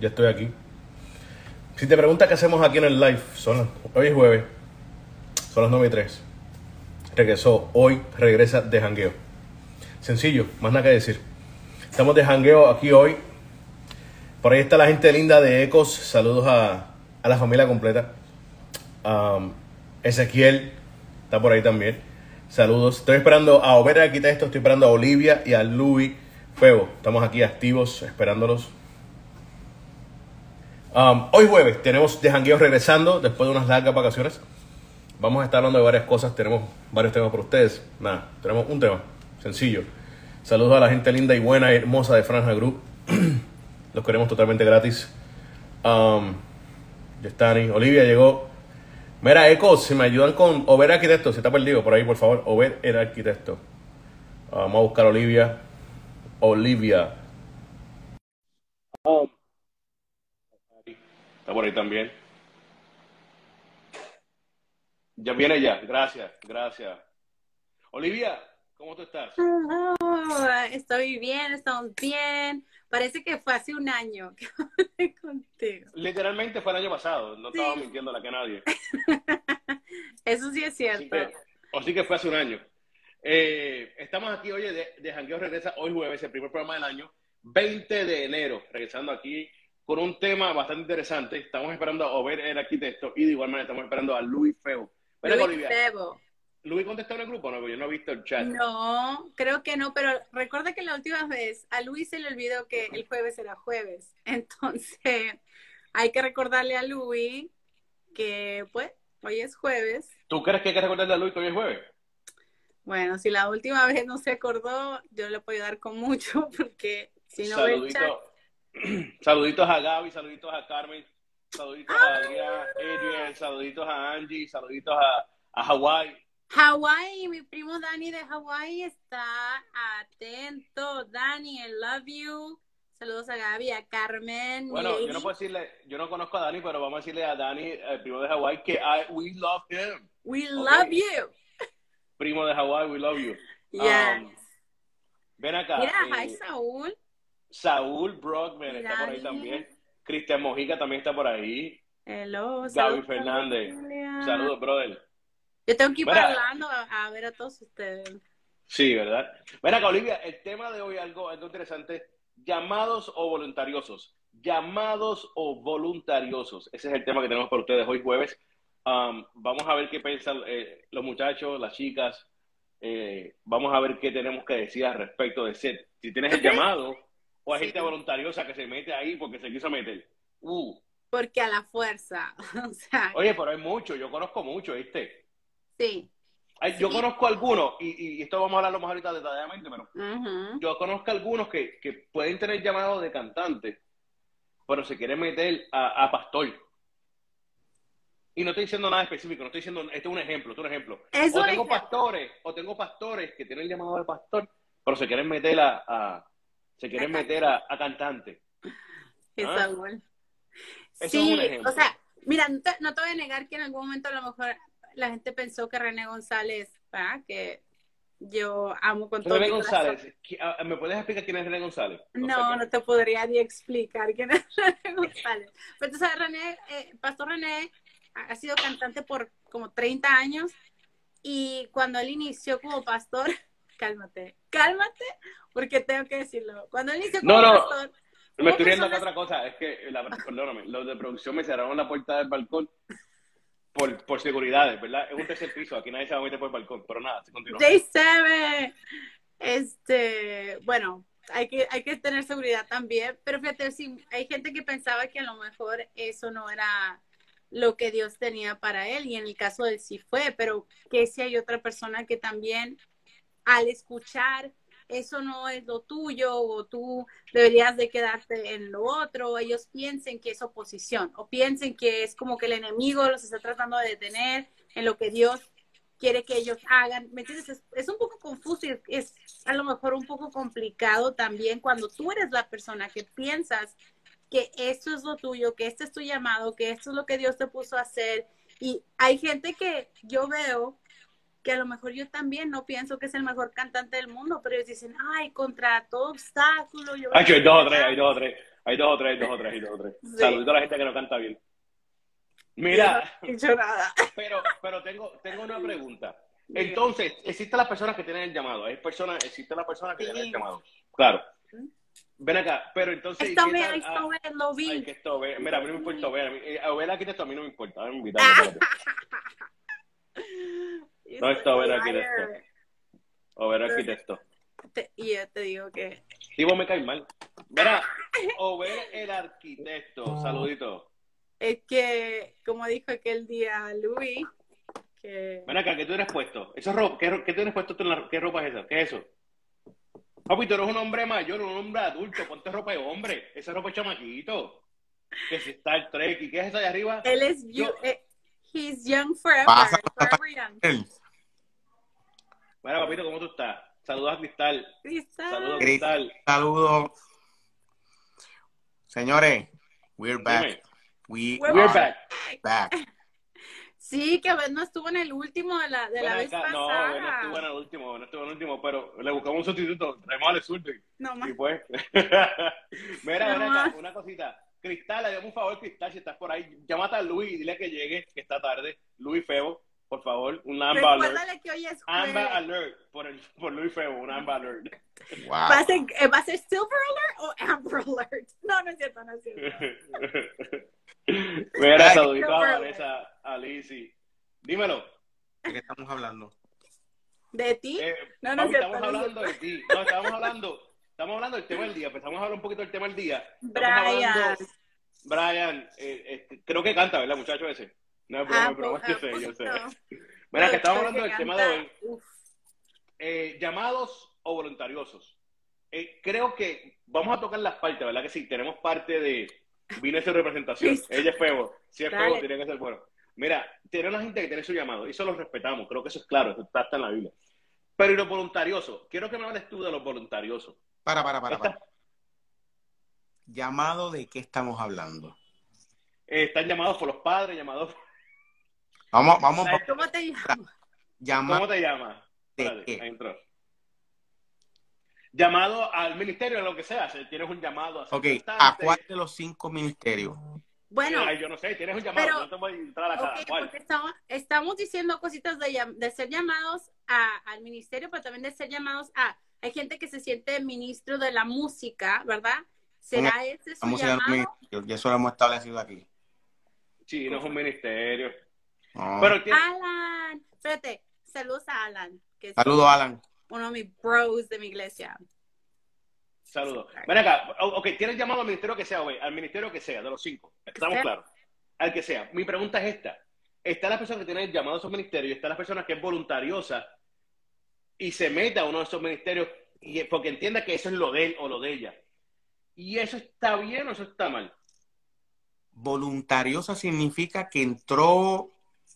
Ya estoy aquí. Si te preguntas qué hacemos aquí en el live, son, hoy es jueves, son las 9 y 3. Regresó, hoy regresa de jangueo. Sencillo, más nada que decir. Estamos de jangueo aquí hoy. Por ahí está la gente linda de Ecos. Saludos a, a la familia completa. Ezequiel está por ahí también. Saludos. Estoy esperando a Ober Arquitecto, estoy esperando a Olivia y a Louis Febo. Estamos aquí activos esperándolos. Um, hoy jueves tenemos de jangueo regresando después de unas largas vacaciones. Vamos a estar hablando de varias cosas. Tenemos varios temas para ustedes. Nada, tenemos un tema sencillo. Saludos a la gente linda y buena y hermosa de Franja Group. Los queremos totalmente gratis. Um, Yestani, Olivia llegó. Mira, Eco, si me ayudan con Over Arquitecto, si está perdido por ahí, por favor. Over el Arquitecto. Vamos a buscar a Olivia. Olivia. Está por ahí también. Ya viene ya. Gracias, gracias. Olivia, ¿cómo tú estás? Oh, estoy bien, estamos bien. Parece que fue hace un año que hablé contigo. Literalmente fue el año pasado, no estaba mintiendo la que nadie. Eso sí es Así cierto. que, o sí que fue hace un año. Eh, estamos aquí, oye, de, de Jangueo regresa hoy jueves, el primer programa del año, 20 de enero, regresando aquí con un tema bastante interesante. Estamos esperando a Over el arquitecto y de igual manera estamos esperando a Luis Feo. Ven Luis Olivia. Febo. Luis contestó en el grupo, no, yo no he visto el chat. No, creo que no, pero recuerda que la última vez a Luis se le olvidó que el jueves era jueves. Entonces, hay que recordarle a Luis que, pues, hoy es jueves. ¿Tú crees que hay que recordarle a Luis que hoy es jueves? Bueno, si la última vez no se acordó, yo le puedo ayudar con mucho, porque si no ve el chat, Saluditos, a Gaby, saluditos a Carmen, saluditos a Adrián, Adrian, saluditos a Angie, saluditos a, a Hawái. Hawái, mi primo Dani de Hawái está atento. Dani, I love you. Saludos a Gaby, a Carmen. Bueno, yo no puedo decirle, yo no conozco a Dani, pero vamos a decirle a Dani, el primo de Hawái, que I, we love him. We love you. Primo de Hawái, we love you. Yes. Um, ven acá. Mira, eh, hi Saúl. Saúl Brockman está por ahí también. Cristian Mojica también está por ahí. Hello. Gaby Fernández. familia. Saludos, brother. Yo tengo que ir Mira. hablando a, a ver a todos ustedes. Sí, ¿verdad? Ven acá, Olivia, el tema de hoy algo, algo interesante. Llamados o voluntariosos. Llamados o voluntariosos. Ese es el tema que tenemos para ustedes hoy jueves. Um, vamos a ver qué piensan eh, los muchachos, las chicas. Eh, vamos a ver qué tenemos que decir al respecto de ser. Si tienes el llamado o hay Sí. gente voluntariosa que se mete ahí porque se quiso meter. Uh, Porque a la fuerza. O sea, oye, pero hay mucho, yo conozco mucho, ¿viste? sí. Ay, Yo conozco algunos, y, y esto vamos a hablarlo más ahorita detalladamente, pero yo conozco algunos que, que pueden tener llamado de cantante, pero se quieren meter a, a pastor. Y no estoy diciendo nada específico, no estoy diciendo, este es un ejemplo, este es un ejemplo. Es o un tengo ejemplo. pastores, o tengo pastores que tienen llamado de pastor, pero se quieren meter a, a- se quieren meter a, a cantante. Ah. Saúl. Ese es Sí, un ejemplo. o sea, mira, no te, no te voy a negar que en algún momento a lo mejor la gente pensó que René González, ¿verdad? que yo amo con todo René mi corazón. González, ¿qui- ah, ¿me puedes explicar quién es René González? No, sé no te podría ni explicar quién es René González. Pero tú sabes, René, eh, Pastor René ha sido cantante por como 30 años y cuando él inició como pastor, cálmate, cálmate, porque tengo que decirlo. Cuando él como No, no. pastor, Me estoy riendo personas- otra cosa, es que, la, perdóname, los de producción me cerraron la puerta del balcón por, por seguridades, ¿verdad? Es un tercer piso, aquí nadie se va a meter por el balcón, pero nada, se continúa. J7, este, bueno, hay que, hay que tener seguridad también, pero fíjate, sí, hay gente que pensaba que a lo mejor eso no era lo que Dios tenía para él, y en el caso de él sí fue, pero que si hay otra persona que también al escuchar eso no es lo tuyo o tú deberías de quedarte en lo otro, ellos piensen que es oposición o piensen que es como que el enemigo los está tratando de detener en lo que Dios quiere que ellos hagan, ¿me entiendes? Es, un poco confuso y es a lo mejor un poco complicado también cuando tú eres la persona que piensas que esto es lo tuyo, que este es tu llamado, que esto es lo que Dios te puso a hacer. Y hay gente que yo veo que a lo mejor yo también no pienso que es el mejor cantante del mundo, pero ellos dicen, ay, contra todo obstáculo. Yo Ay, que hay dos o tres, hay dos o tres. Hay Hay dos o tres, dos o tres, hay dos o tres. Sí. Saludito a la gente que no canta bien. Mira, No he dicho nada. pero, pero tengo, tengo una pregunta. Entonces, existen las personas que tienen el llamado. Hay personas, existen las personas que Sí. tienen el llamado. Claro. Ven acá, pero entonces. ¿y Esto tal? esto Ah, me lo vi. Ay, que esto, ve- mira, a mí no me importa ver. A eh, a ver arquitecto a mí no me importa. Ah. espérate. No, esto, ver arquitecto. O ver arquitecto. Te- Y yo te digo que Tipo me cae mal. Verá, o ver el arquitecto. Saludito. es que, como dijo aquel día Luis, que Ven acá, ¿qué tú eres puesto? ¿Eso es ropa? ¿Qué, qué tú eres puesto tú en la- ¿Qué ropa es esa? ¿Qué es eso? Papi, tú eres un hombre mayor, un hombre adulto. Ponte ropa de hombre. Esa ropa es chamaquito. Que si Star Trek. ¿Y qué es eso de arriba? él es Yo- you- eh, he's young forever, Pasa- forever young. Mira, papito, ¿cómo tú estás? Saludos a Cristal. Cristal. Saludos Cristal. Saludos. Señores, we're back. We We're are back. back. Sí, que a veces no estuvo en el último de la, de la vez acá. No, pasada. no estuvo en el último, no estuvo en el último, pero le buscamos un sustituto. Traemos a Zurdo y- No más. Y pues, mira, No acá, una cosita. Cristal, le damos un favor, Cristal, si estás por ahí, llámate a Luis y dile que llegue, que está tarde. Luis Febo, por favor, un Amber Alert. Que hoy es Amber jueves. Alert, por, el, por Luis Febo, un Amber Alert. Wow. ¿Va a, ser, eh, ¿Va a ser Silver Alert o Amber Alert? No, no es cierto, no es cierto. mira, saludito a Vanessa, a Lizzy. Dímelo. ¿De qué estamos hablando? ¿De ti? Eh, No, no es cierto, estamos no es hablando de ti. No, estamos hablando, estamos hablando del tema del día. Empezamos a hablar un poquito del tema del día. Estamos Brian. hablando- Brian, eh, eh, creo que canta, ¿verdad, muchacho ese? No es broma, Ah, es broma, pues, yo sé, yo sé. no. Mira, que estamos Pero hablando del tema de hoy, eh, llamados o voluntariosos. Eh, creo que vamos a tocar las partes, ¿verdad? Que sí, tenemos parte de vine su representación. Ella es feo. Si es feo, tiene que ser bueno. Mira, tiene una gente que tiene su llamado, y eso lo respetamos, creo que eso es claro, eso está, está en la Biblia. Pero y los voluntariosos, quiero que me hables tú de los voluntariosos. Para, para, para, Esta- para. ¿Llamado de qué estamos hablando? eh, están llamados por los padres, llamados. Vamos, vamos, ¿Sabes ¿Cómo te llamas? llamado ¿Cómo te llamas? Llamado al ministerio, lo que sea. Si tienes un llamado a ser Ok, ¿a cuál de los cinco ministerios? Bueno, ay, yo no sé, tienes un llamado, pero- no te voy a entrar a cada ok, cual. porque estamos, estamos diciendo cositas de, de ser llamados a, al ministerio, pero también de ser llamados a... Hay gente que se siente ministro de la música, ¿verdad? ¿Será ese su Vamos a ir al llamado? ministerio, y eso lo hemos establecido aquí. Sí, no es un ministerio. No. Pero Alan, espérate, saludos a Alan, que es Saludos, Alan. uno de mis bros de mi iglesia. Saludos. Ven acá, ok, tienes llamado al ministerio que sea, güey, al ministerio que sea, de los cinco. Estamos claros. Al que sea. Mi pregunta es esta. Está la persona que tiene el llamado a esos ministerios y está la persona que es voluntariosa y se mete a uno de esos ministerios y, porque entienda que eso es lo de él o lo de ella. ¿Y eso está bien o eso está mal? Voluntariosa significa que entró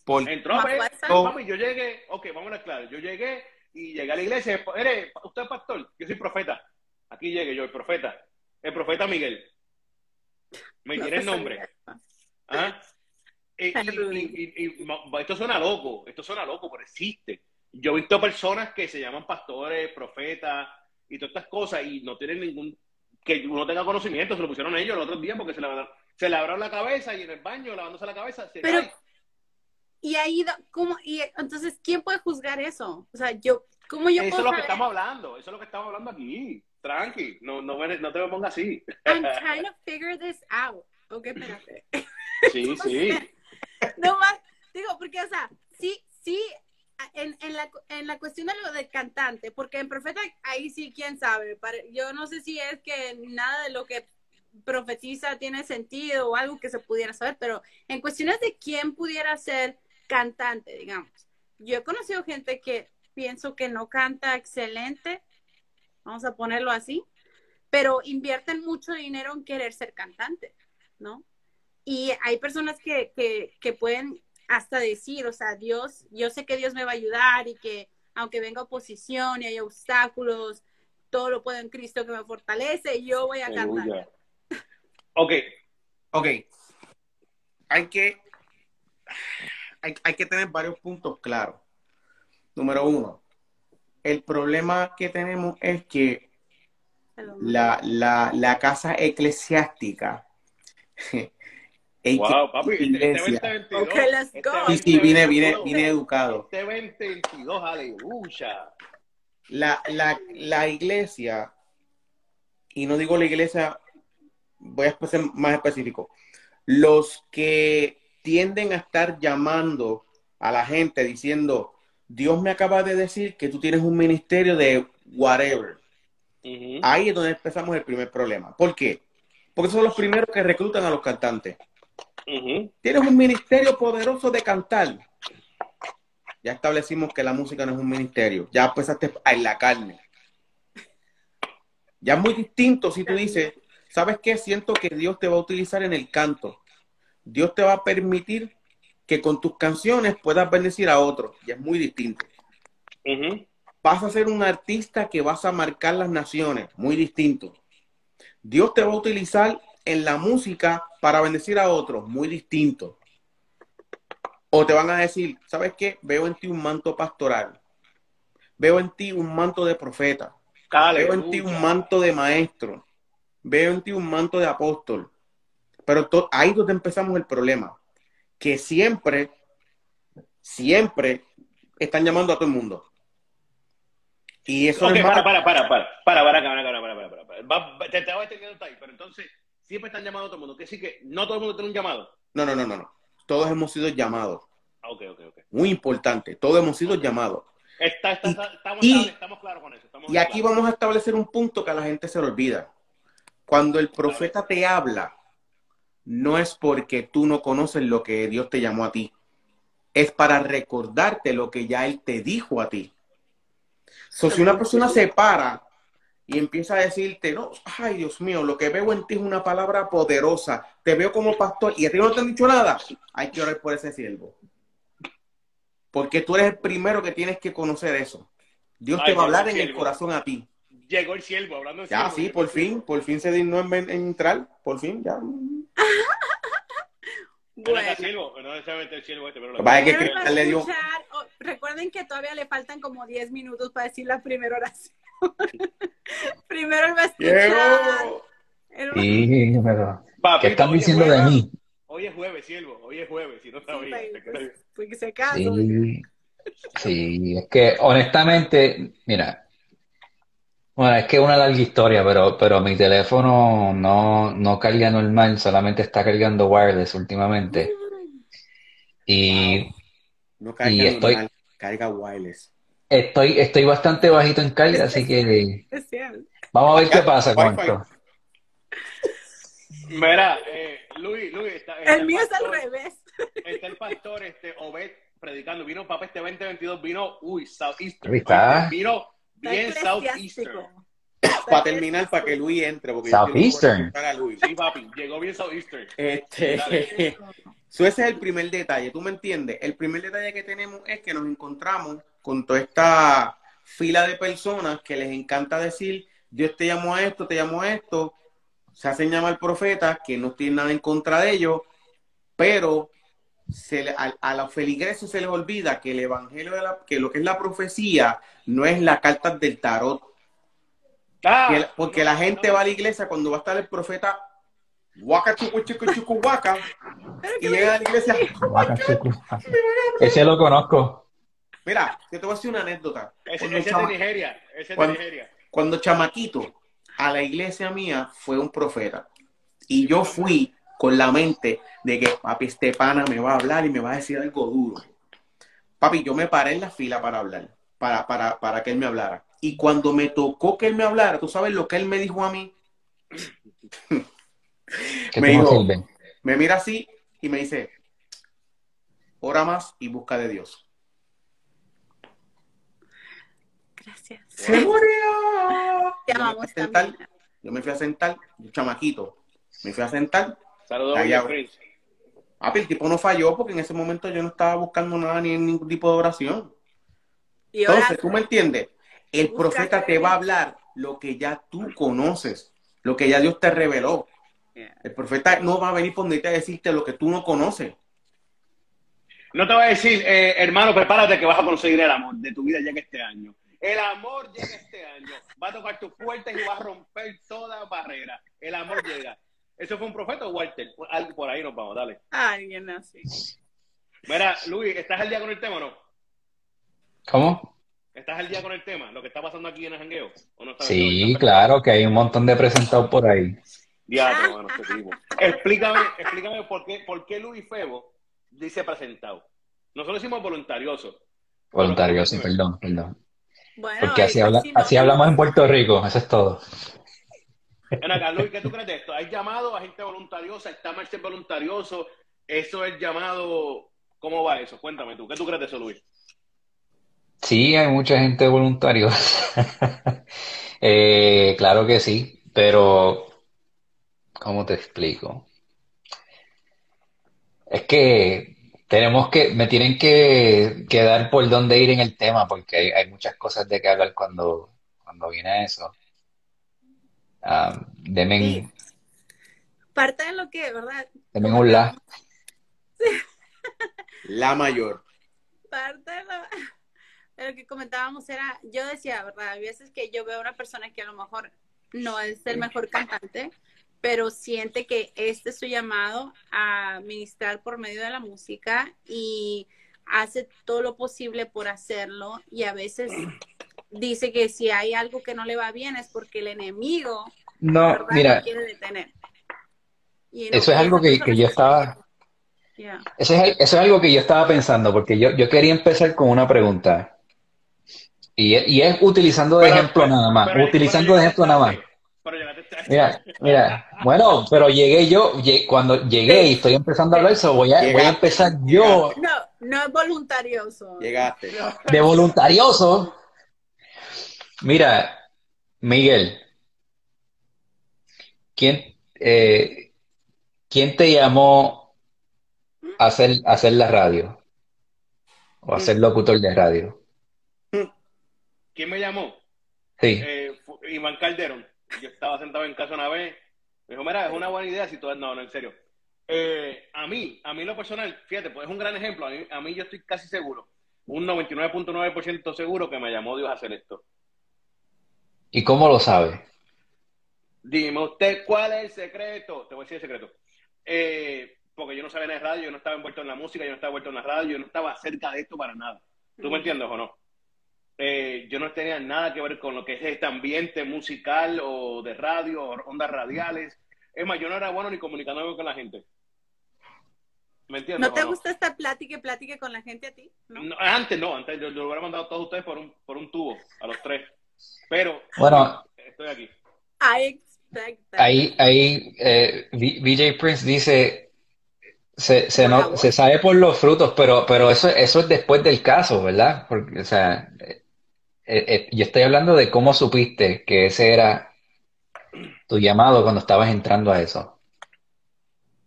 por... Entró, pues, mami, yo llegué, ok, vamos a ver claro, yo llegué y llegué a la iglesia, eres, usted es pastor, yo soy profeta, aquí llegué yo, el profeta, el profeta Miguel, me No tiene el nombre, ¿Ah? Y, y- y- y- y- ma- esto suena loco, esto suena loco, pero existe. Yo he visto personas que se llaman pastores, profetas y todas estas cosas y no tienen ningún, que uno tenga conocimiento, se lo pusieron ellos el otro día porque se le, se abrió la cabeza y en el baño lavándose la cabeza se Pero- cae. Y ahí, ¿cómo? Y entonces, ¿quién puede juzgar eso? O sea, yo, ¿cómo yo Eso es puedo lo que saber? estamos hablando, eso es lo que estamos hablando aquí. Tranqui, no, no, no te me pongas así. I'm trying to figure this out. Ok, espérate. Sí, sí. No más, digo, porque, o sea, sí, sí, en, en, la, en la cuestión de lo del cantante, porque en Profeta, ahí sí, quién sabe. Pare- Yo no sé si es que nada de lo que profetiza tiene sentido o algo que se pudiera saber, pero en cuestiones de quién pudiera ser cantante, digamos. Yo he conocido gente que pienso que no canta excelente, vamos a ponerlo así, pero invierten mucho dinero en querer ser cantante, ¿no? Y hay personas que, que, que pueden hasta decir, o sea, Dios, yo sé que Dios me va a ayudar y que aunque venga oposición y haya obstáculos, todo lo puedo en Cristo que me fortalece y yo voy a cantar. Aleluya. Ok, Ok. Hay que, hay, hay que tener varios puntos claros. Número uno, el problema que tenemos es que la, la, la casa eclesiástica. wow, papi, este, iglesia. este 2022. Ok, let's este go. Sí, sí, vine, vine, vine educado. Este 2022, aleluya. La, la, la iglesia, y no digo la iglesia, voy a ser más específico, los que tienden a estar llamando a la gente diciendo, Dios me acaba de decir que tú tienes un ministerio de whatever. Ahí es donde empezamos el primer problema. ¿Por qué? Porque son los primeros que reclutan a los cantantes. Tienes un ministerio poderoso de cantar. Ya establecimos que la música no es un ministerio. Ya empezaste en la carne. Ya es muy distinto si tú dices, ¿sabes qué? Siento que Dios te va a utilizar en el canto. Dios te va a permitir que con tus canciones puedas bendecir a otros. Ya es muy distinto. Vas a ser un artista que vas a marcar las naciones. Muy distinto. Dios te va a utilizar en la música para bendecir a otros. Muy distinto. O te van a decir, ¿sabes qué? Veo en ti un manto pastoral. Veo en ti un manto de profeta. Veo en ti un manto de maestro. Veo en ti un manto de apóstol. Pero ahí es donde empezamos el problema. Que siempre, siempre están llamando a todo el mundo. Y eso Ok, no es para, para, para, para, para, para, para, para, para, para, para, para. Va- va- te estaba entendiendo ahí, pero entonces siempre están llamando a todo el mundo. Que sí que no todo el mundo tiene un llamado. No, no, no, no, no. Todos hemos sido llamados. Ah. Muy importante. Todos hemos sido llamados. Está, está, está- estamos, y- estamos claros con eso. Estamos Y aquí claros. vamos a establecer un punto que a la gente se le olvida. Cuando el profeta te habla, no es porque tú no conoces lo que Dios te llamó a ti. Es para recordarte lo que ya Él te dijo a ti. So, si una persona se para y empieza a decirte, no, ay Dios mío, lo que veo en ti es una palabra poderosa, te veo como pastor y a ti no te han dicho nada, hay que orar por ese siervo. Porque tú eres el primero que tienes que conocer eso. Dios te va a hablar en el corazón a ti. Llegó el siervo, hablando de Ya, siervo, sí, por fin, por fin se dignó en, en entrar, por fin, ya. Bueno. era siervo, no necesariamente el siervo este, pero lo Vaya que Cristal le dio- oh, recuerden que todavía le faltan como 10 minutos para decir la primera oración. Primero él va a escuchar. Llegó. él va- Sí, pero Papito, ¿qué están diciendo de mí? Hoy es jueves, siervo, hoy es jueves, si no Sí, sabía. pues, te quedas- pues, porque se acaso. Sí, sí, es que honestamente, mira, bueno, es que es una larga historia, pero, pero mi teléfono no, no carga normal, solamente está cargando wireless últimamente. Y No carga Y estoy- normal, carga wireless. estoy, estoy bastante bajito en carga, así que Es cierto. vamos a ver qué pasa con Wi-Fi. esto. Mira, eh, Luis, Luis, está, está El mío es al pastor- revés. Está el pastor este, Obed predicando. Vino, papá, este 2022 vino, uy, Southeastern. Ahí está. Vino bien Southeastern. Para terminar, para que Luis entre, porque yo Southeastern. escuchar a Luis. Sí, papi, llegó bien Southeastern. Este, so ese es el primer detalle, ¿tú me entiendes? El primer detalle que tenemos es que nos encontramos con toda esta fila de personas que les encanta decir, Dios te llamó a esto, te llamó a esto, se hacen llamar profetas, que no tienen nada en contra de ellos, pero se le- a, a los feligreses se les olvida que el evangelio, de la- que lo que es la profecía, no es la carta del tarot, Ah, porque no, la gente no. va a la iglesia cuando va a estar el profeta Waka chucu chucu chucu waka y llega a la iglesia. Ese lo conozco. Mira, yo te voy a decir una anécdota. Ese, Cuando, ese chama- de Nigeria. Ese es de Cuando- Nigeria. cuando chamaquito a la iglesia mía fue un profeta y yo fui con la mente de que papi este pana me va a hablar y me va a decir algo duro. Papi, yo me paré en la fila para hablar, para, para, para que él me hablara. Y cuando me tocó que él me hablara, ¿tú sabes lo que él me dijo a mí? Me dijo-. Me mira así y me dice, ora más y busca de Dios. Gracias. ¡Se murió! Te Yo me amamos fui a sentar, yo me fui a sentar, yo chamaquito, me fui a sentar. Saludos, Prince. Papi, el tipo no falló porque en ese momento yo no estaba buscando nada ni en ningún tipo de oración. Y ahora, Entonces, ¿tú me entiendes? El profeta te va a hablar lo que ya tú conoces, lo que ya Dios te reveló. Yeah. El profeta no va a venir por donde a decirte lo que tú no conoces. No te voy a decir, eh, hermano, prepárate que vas a conseguir el amor de tu vida ya que este año. El amor llega este año. Va a tocar tus puertas y va a romper toda barrera. El amor llega. ¿Eso fue un profeta o Walter? Algo por ahí nos vamos, dale. Alguien así. Mira, Luis, ¿estás al día con el tema o no? ¿Cómo? ¿Estás al día con el tema? ¿Lo que está pasando aquí en el jangueo? ¿O no estás Sí, claro, que hay un montón de presentados por ahí. Diablo, mano, este tipo. Explícame, explícame por qué, por qué Luis Febo dice presentado. Nosotros decimos voluntarioso. Voluntarioso, perdón, perdón. Bueno, Porque habla, así hablamos en Puerto Rico, eso es todo. Ven acá, Luis, ¿qué tú crees de esto? ¿Hay llamado a gente voluntariosa? ¿Está mal ser voluntarioso? ¿Eso es llamado? ¿Cómo va eso? Cuéntame tú. ¿Qué tú crees de eso, Luis? Sí, hay mucha gente voluntaria. Eh, claro que sí, pero ¿cómo te explico? Es que tenemos que, me tienen que, que dar por dónde ir en el tema, porque hay, hay muchas cosas de que hablar cuando, cuando viene eso. Ah, denme, Sí. Parte de lo que, ¿verdad? denme un la. La mayor. parte de lo, de lo que comentábamos era, yo decía, ¿verdad? Hay veces que yo veo a una persona que a lo mejor no es el mejor cantante, pero siente que este es su llamado a ministrar por medio de la música y hace todo lo posible por hacerlo y a veces dice que si hay algo que no le va bien es porque el enemigo No, mira, lo quiere detener. Y no- eso es algo que, yo estaba. Eso es, eso es algo que yo estaba pensando, porque yo, yo quería empezar con una pregunta. Y, es- y es utilizando de Pero- ejemplo pero- nada más, pero- utilizando pero de ejemplo nada más. Mira, mira, bueno, pero llegué yo, cuando llegué y estoy empezando a hablar eso, voy a, voy a empezar yo No, no es voluntarioso. Llegaste. de voluntarioso. Mira, Miguel, ¿quién, eh, ¿quién te llamó a hacer, a hacer la radio? O a ser locutor de radio. ¿Quién me llamó? Sí. Eh, Iván Calderón. Yo estaba sentado en casa una vez. Me dijo, mira, es una buena idea si tú... No, no, en serio. Eh, a mí, a mí lo personal, fíjate, pues es un gran ejemplo. A mí, a mí yo estoy casi seguro, un 99.9% seguro que me llamó Dios a hacer esto. ¿Y cómo lo sabe? Dime usted cuál es el secreto. Te voy a decir el secreto. Eh, porque yo no sabía nada de radio, yo no estaba envuelto en la música, yo no estaba envuelto en la radio, yo no estaba cerca de esto para nada. ¿Tú me entiendes o no? Eh, yo no tenía nada que ver con lo que es este ambiente musical o de radio o ondas radiales. Es más, yo no era bueno ni comunicándome con la gente. ¿Me entiendes? ¿No te gusta esta plática y plática con la gente a ti? ¿No? No, antes no, antes yo, yo lo hubiera mandado a todos ustedes por un, por un tubo, a los tres. Pero Bueno. estoy aquí. I expect that. Ahí, ahí eh, VJ Prince dice, se, se, no- se sabe por los frutos, pero, pero eso, eso es después del caso, ¿verdad? Porque, o sea, eh, eh, yo estoy hablando de cómo supiste que ese era tu llamado cuando estabas entrando a eso.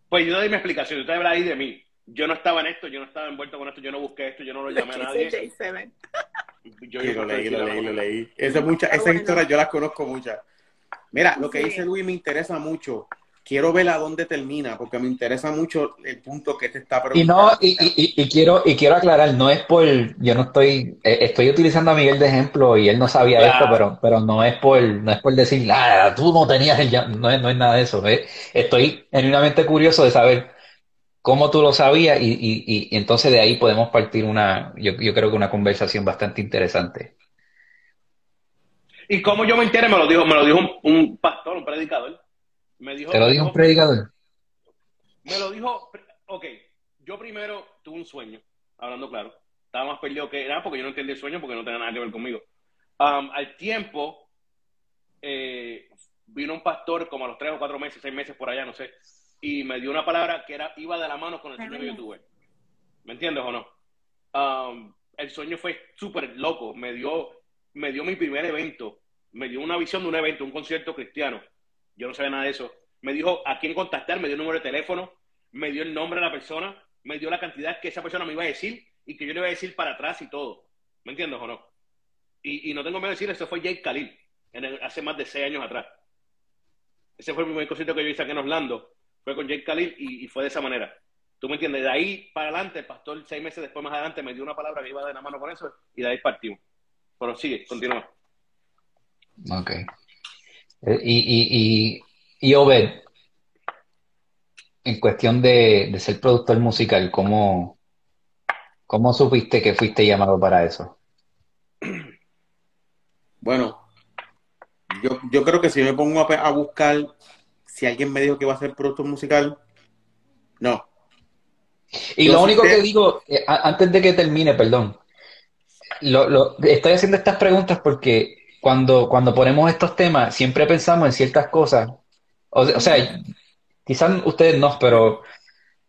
Pues yo doy mi explicación, usted habla ahí de mí. Yo no estaba en esto, yo no estaba envuelto con esto, yo no busqué esto, yo no lo llamé a nadie. Dice J7. Yo, lo leí, lo leí, lo leí. Está Esa, mucha, esas bueno. historias yo las conozco muchas. Mira, lo que Sí. dice Luis me interesa mucho. Quiero ver a dónde termina, porque me interesa mucho el punto que te está Y no, preguntando. y, y, y- y quiero, y quiero aclarar, no es por, yo no estoy, eh, estoy utilizando a Miguel de ejemplo y él no sabía Claro. esto, pero, pero no es por, no es por decir, ah, tú no tenías el llam-". no es, no es nada de eso. eh. Estoy genuinamente curioso de saber cómo tú lo sabías y, y, y- entonces de ahí podemos partir una, yo, yo creo que una conversación bastante interesante. Y como yo me enteré, me lo dijo, me lo dijo un, un pastor, un predicador. Me dijo, ¿Te lo dijo un predicador? Me lo dijo, ok, yo primero tuve un sueño, hablando claro. Estaba más perdido que nada porque yo no entendí el sueño porque no tenía nada que ver conmigo. Um, al tiempo, eh, vino un pastor como a los tres o cuatro meses, seis meses por allá, no sé, y me dio una palabra que era iba de la mano con el sueño que yo tuve. ¿Me entiendes o no? Um, el sueño fue súper loco. Me dio, me dio mi primer evento. Me dio una visión de un evento, un concierto cristiano. Yo no sabía nada de eso. Me dijo a quién contactar, me dio el número de teléfono, me dio el nombre de la persona, me dio la cantidad que esa persona me iba a decir y que yo le iba a decir para atrás y todo. ¿Me entiendes o no? Y, y no tengo miedo de decir, eso fue Jake Khalil, en el- hace más de seis años atrás. Ese fue el primer concierto que yo hice aquí en Orlando. Fue con Jake Khalil y, y fue de esa manera. ¿Tú me entiendes? De ahí para adelante, el pastor, seis meses después, más adelante, me dio una palabra que iba de la mano con eso y de ahí partimos. Pero sigue, continúa. Ok. Eh, Y, y, y, y Obed, en cuestión de, de ser productor musical, ¿cómo, cómo supiste que fuiste llamado para eso? Bueno, yo, yo creo que si me pongo a, a buscar si alguien me dijo que iba a ser productor musical, no. Y Yo lo único que digo, eh, antes de que termine, perdón, lo, lo- estoy haciendo estas preguntas porque cuando, cuando ponemos estos temas, siempre pensamos en ciertas cosas. O, o sea, quizás ustedes no, pero,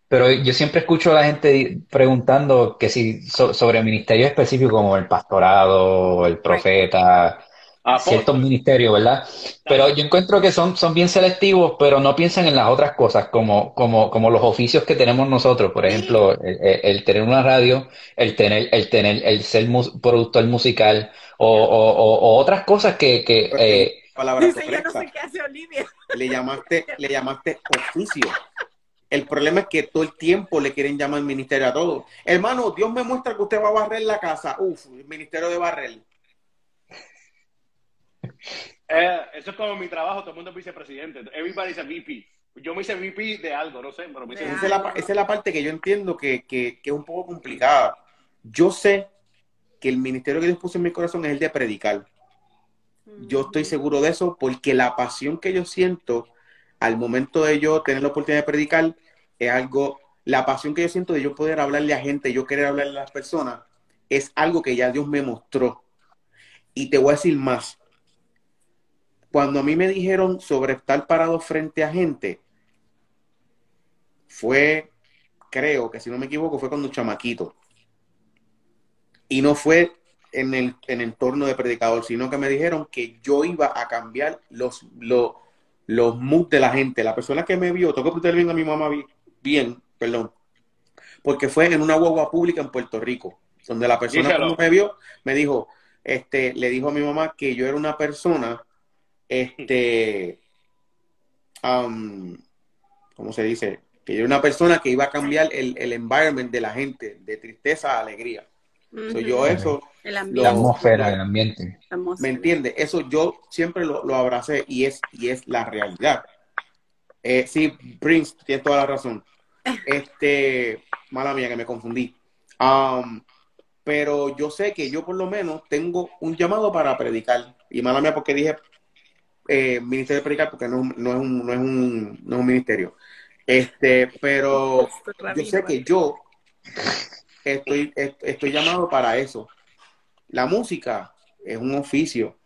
pero yo siempre escucho a la gente preguntando que si so- sobre ministerios específicos como el pastorado, el profeta, Apóstol. ciertos ministerios, ¿verdad? Pero yo encuentro que son, son bien selectivos, pero no piensan en las otras cosas, como, como, como los oficios que tenemos nosotros. Por ejemplo, el, el- el tener una radio, el tener, el tener, el ser mus- productor musical, o, o- o- o otras cosas que, que eh, Palabra Dice, yo no correcta. sé qué hace Olivia. Le llamaste, le llamaste oficio. El problema es que todo el tiempo le quieren llamar ministerio a todo. Hermano, Dios me muestra que usted va a barrer la casa. Uf, el ministerio de barrer. Eh, eso es como mi trabajo, todo el mundo es vicepresidente. Everybody's a VP. Yo me hice VP de algo, no sé, pero me hice Esa es, la, esa es la parte que yo entiendo que, que- que es un poco complicada. Yo sé que el ministerio que Dios puso en mi corazón es el de predicar. Yo estoy seguro de eso porque la pasión que yo siento al momento de yo tener la oportunidad de predicar es algo, la pasión que yo siento de yo poder hablarle a gente, yo querer hablarle a las personas, es algo que ya Dios me mostró. Y te voy a decir más. Cuando a mí me dijeron sobre estar parado frente a gente, fue, creo que si no me equivoco, fue cuando un chamaquito. Y no fue en el en entorno de predicador, sino que me dijeron que yo iba a cambiar los, los, los moods de la gente. La persona que me vio, tengo que preguntarle bien a mi mamá bi- bien, perdón, porque fue en una guagua pública en Puerto Rico, donde la persona cuando me vio me dijo, este, le dijo a mi mamá que yo era una persona, este, am, ¿cómo se dice? Que yo era una persona que iba a cambiar el, el environment de la gente, de tristeza a alegría. Ujú. So, yo eso, El la atmósfera, el ambiente. ¿me entiendes? Eso yo siempre lo, lo abracé y es, y es la realidad. Eh, sí, Prince, tienes toda la razón. Este, mala mía que me confundí. Um, pero yo sé que yo por lo menos tengo un llamado para predicar. Y mala mía porque dije eh, ministerio de predicar porque no, no es un, no es un, no es un ministerio. Este, pero yo sé que yo estoy, est- estoy llamado para eso. La música es un oficio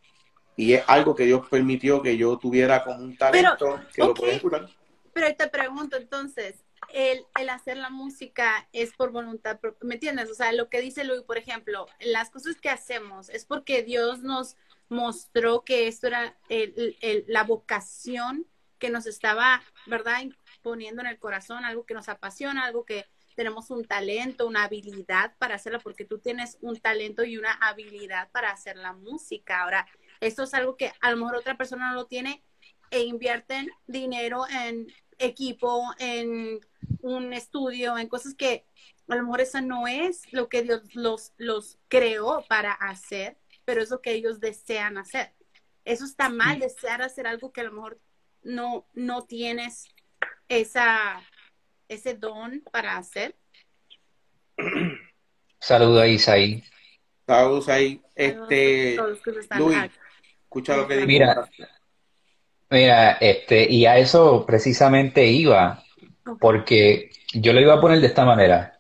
y es algo que Dios permitió que yo tuviera como un talento que lo puedo ejecutar. Pero te pregunto entonces, el, el hacer la música es por voluntad propia, ¿me entiendes? O sea, lo que dice Luis, por ejemplo, las cosas que hacemos es porque Dios nos mostró que esto era el- la vocación que nos estaba, ¿verdad? Poniendo en el corazón, algo que nos apasiona, algo que tenemos un talento, una habilidad para hacerla, porque tú tienes un talento y una habilidad para hacer la música. Ahora, esto es algo que a lo mejor otra persona no lo tiene e invierten dinero en equipo, en un estudio, en cosas que a lo mejor eso no es lo que Dios los, los creó para hacer, pero es lo que ellos desean hacer. Eso está mal, desear hacer algo que a lo mejor no, no tienes esa, ese don para hacer. Saludo a Isaí. Saludos ahí. Este, Luis, escucha lo que dijo. Mira. Mira, este, y a eso precisamente iba, porque yo lo iba a poner de esta manera.